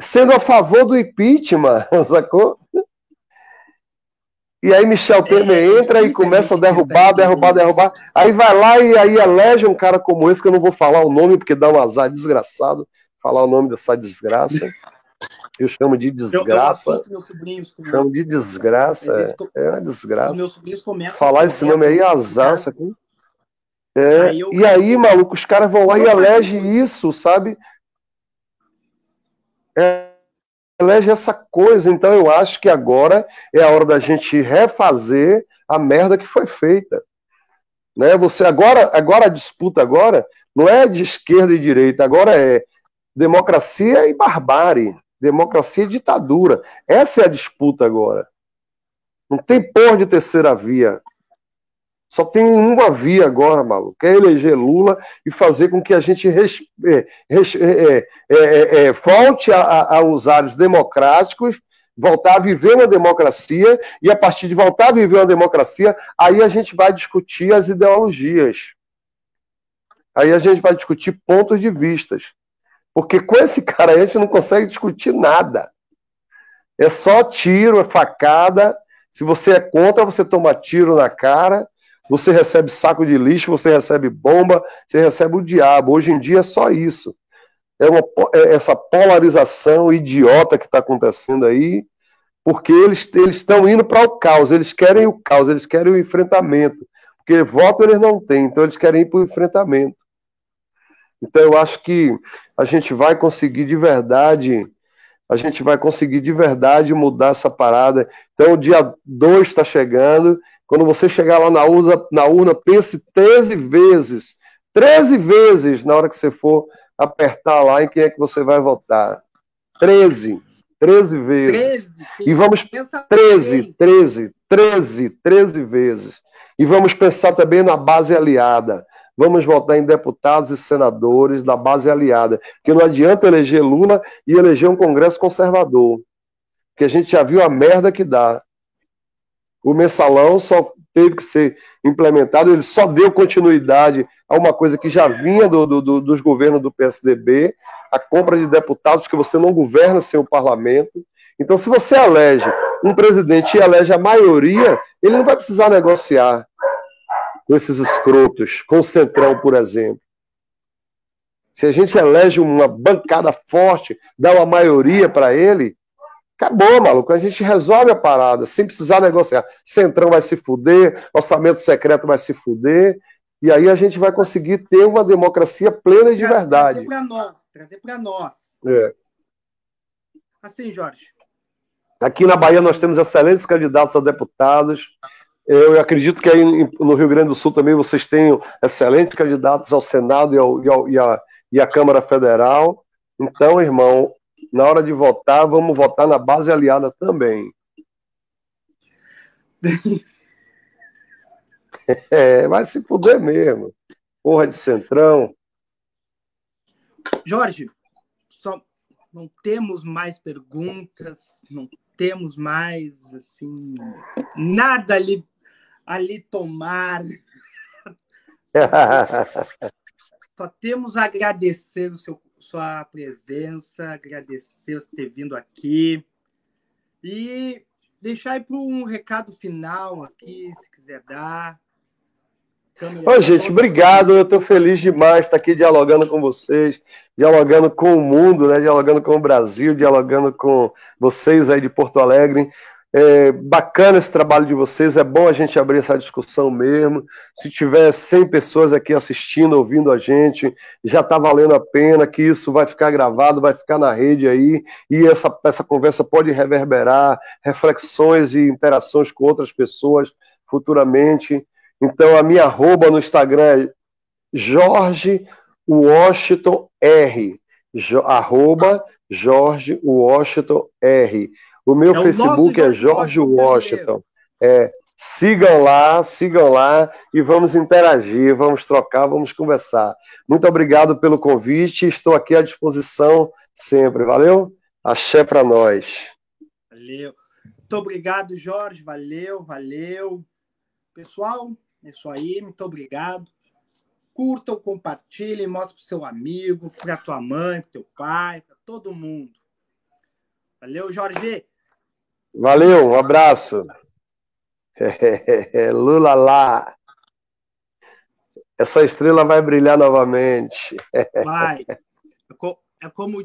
sendo a favor do impeachment, sacou? E aí Michel Temer é, entra e começa a derrubar, derrubar, derrubar. Aí vai lá e aí elege um cara como esse, que eu não vou falar o nome, porque dá um azar desgraçado falar o nome dessa desgraça. Eu chamo de desgraça. Eu, eu sobrinhos, chamo de desgraça. É, é uma desgraça. Meus sobrinhos começam Falar esse nome aí é azar, aqui. É, aí e aí, maluco, os caras vão lá e elegem isso, sabe? Elege essa coisa. Então eu acho que agora é a hora da gente refazer a merda que foi feita. Né? Você agora, agora a disputa agora não é de esquerda e direita, agora é democracia e barbárie. Democracia e ditadura. Essa é a disputa agora. Não tem porra de terceira via. Só tem uma via agora, maluco, é eleger Lula e fazer com que a gente res, é, res, é, é, é, volte a, a, aos ares democráticos, voltar a viver uma democracia, e a partir de voltar a viver uma democracia, aí a gente vai discutir as ideologias. Aí a gente vai discutir pontos de vistas. Porque com esse cara a gente não consegue discutir nada. É só tiro, é facada. Se você é contra, você toma tiro na cara, você recebe saco de lixo, você recebe bomba, você recebe o diabo. Hoje em dia é só isso. É, uma, é essa polarização idiota que está acontecendo aí, porque eles estão indo para o caos, eles querem o caos, eles querem o enfrentamento. Porque voto eles não têm, então eles querem ir para o enfrentamento. Então eu acho que a gente vai conseguir de verdade, a gente vai conseguir de verdade mudar essa parada. Então o dia 2 está chegando. Quando você chegar lá na urna, na urna, pense 13 vezes, 13 vezes na hora que você for apertar lá em quem é que você vai votar. 13. 13 vezes. 13, e vamos 13, 13, 13, 13 vezes. E vamos pensar também na base aliada. Vamos votar em deputados e senadores da base aliada. Porque não adianta eleger Lula e eleger um Congresso conservador. Porque a gente já viu a merda que dá. O mensalão só teve que ser implementado, ele só deu continuidade a uma coisa que já vinha do, do, dos governos do PSDB, a compra de deputados, que você não governa sem o parlamento. Então, se você elege um presidente e elege a maioria, ele não vai precisar negociar com esses escrotos, com o Centrão, por exemplo. Se a gente elege uma bancada forte, dá uma maioria para ele, acabou, maluco. A gente resolve a parada, sem precisar negociar. Centrão vai se fuder, orçamento secreto vai se fuder, e aí a gente vai conseguir ter uma democracia plena e de verdade. Trazer para nós, trazer para nós. É. Assim, Jorge. Aqui na Bahia nós temos excelentes candidatos a deputados. Eu acredito que aí no Rio Grande do Sul também vocês tenham excelentes candidatos ao Senado e, ao, e, ao, e, a, e à Câmara Federal. Então, irmão, na hora de votar, vamos votar na base aliada também. é, vai se fuder mesmo. Porra de centrão. Jorge, só não temos mais perguntas, não temos mais assim nada ali ali tomar. Só temos a agradecer o seu, sua presença, agradecer por ter vindo aqui e deixar aí para um recado final aqui, se quiser dar. Ô, gente, obrigado. Eu estou feliz demais de estar aqui dialogando com vocês, dialogando com o mundo, né? dialogando com o Brasil, dialogando com vocês aí de Porto Alegre. É bacana esse trabalho de vocês, é bom a gente abrir essa discussão mesmo. Se tiver 100 pessoas aqui assistindo, ouvindo a gente, já está valendo a pena, que isso vai ficar gravado, vai ficar na rede aí, e essa, essa conversa pode reverberar reflexões e interações com outras pessoas futuramente. Então, a minha arroba no Instagram é Jorge Washington R. Jo, arroba Jorge Washington R. O meu é Facebook o é Jorge Washington. É, sigam lá, sigam lá e vamos interagir, vamos trocar, vamos conversar. Muito obrigado pelo convite, estou aqui à disposição sempre. Valeu? Axé para nós. Valeu. Muito obrigado, Jorge. Valeu, valeu. Pessoal, é isso aí. Muito obrigado. Curtam, compartilhem, mostre para seu amigo, para tua mãe, para teu pai, para todo mundo. Valeu, Jorge. Valeu, um abraço. Lula lá. Essa estrela vai brilhar novamente. Vai. É, é como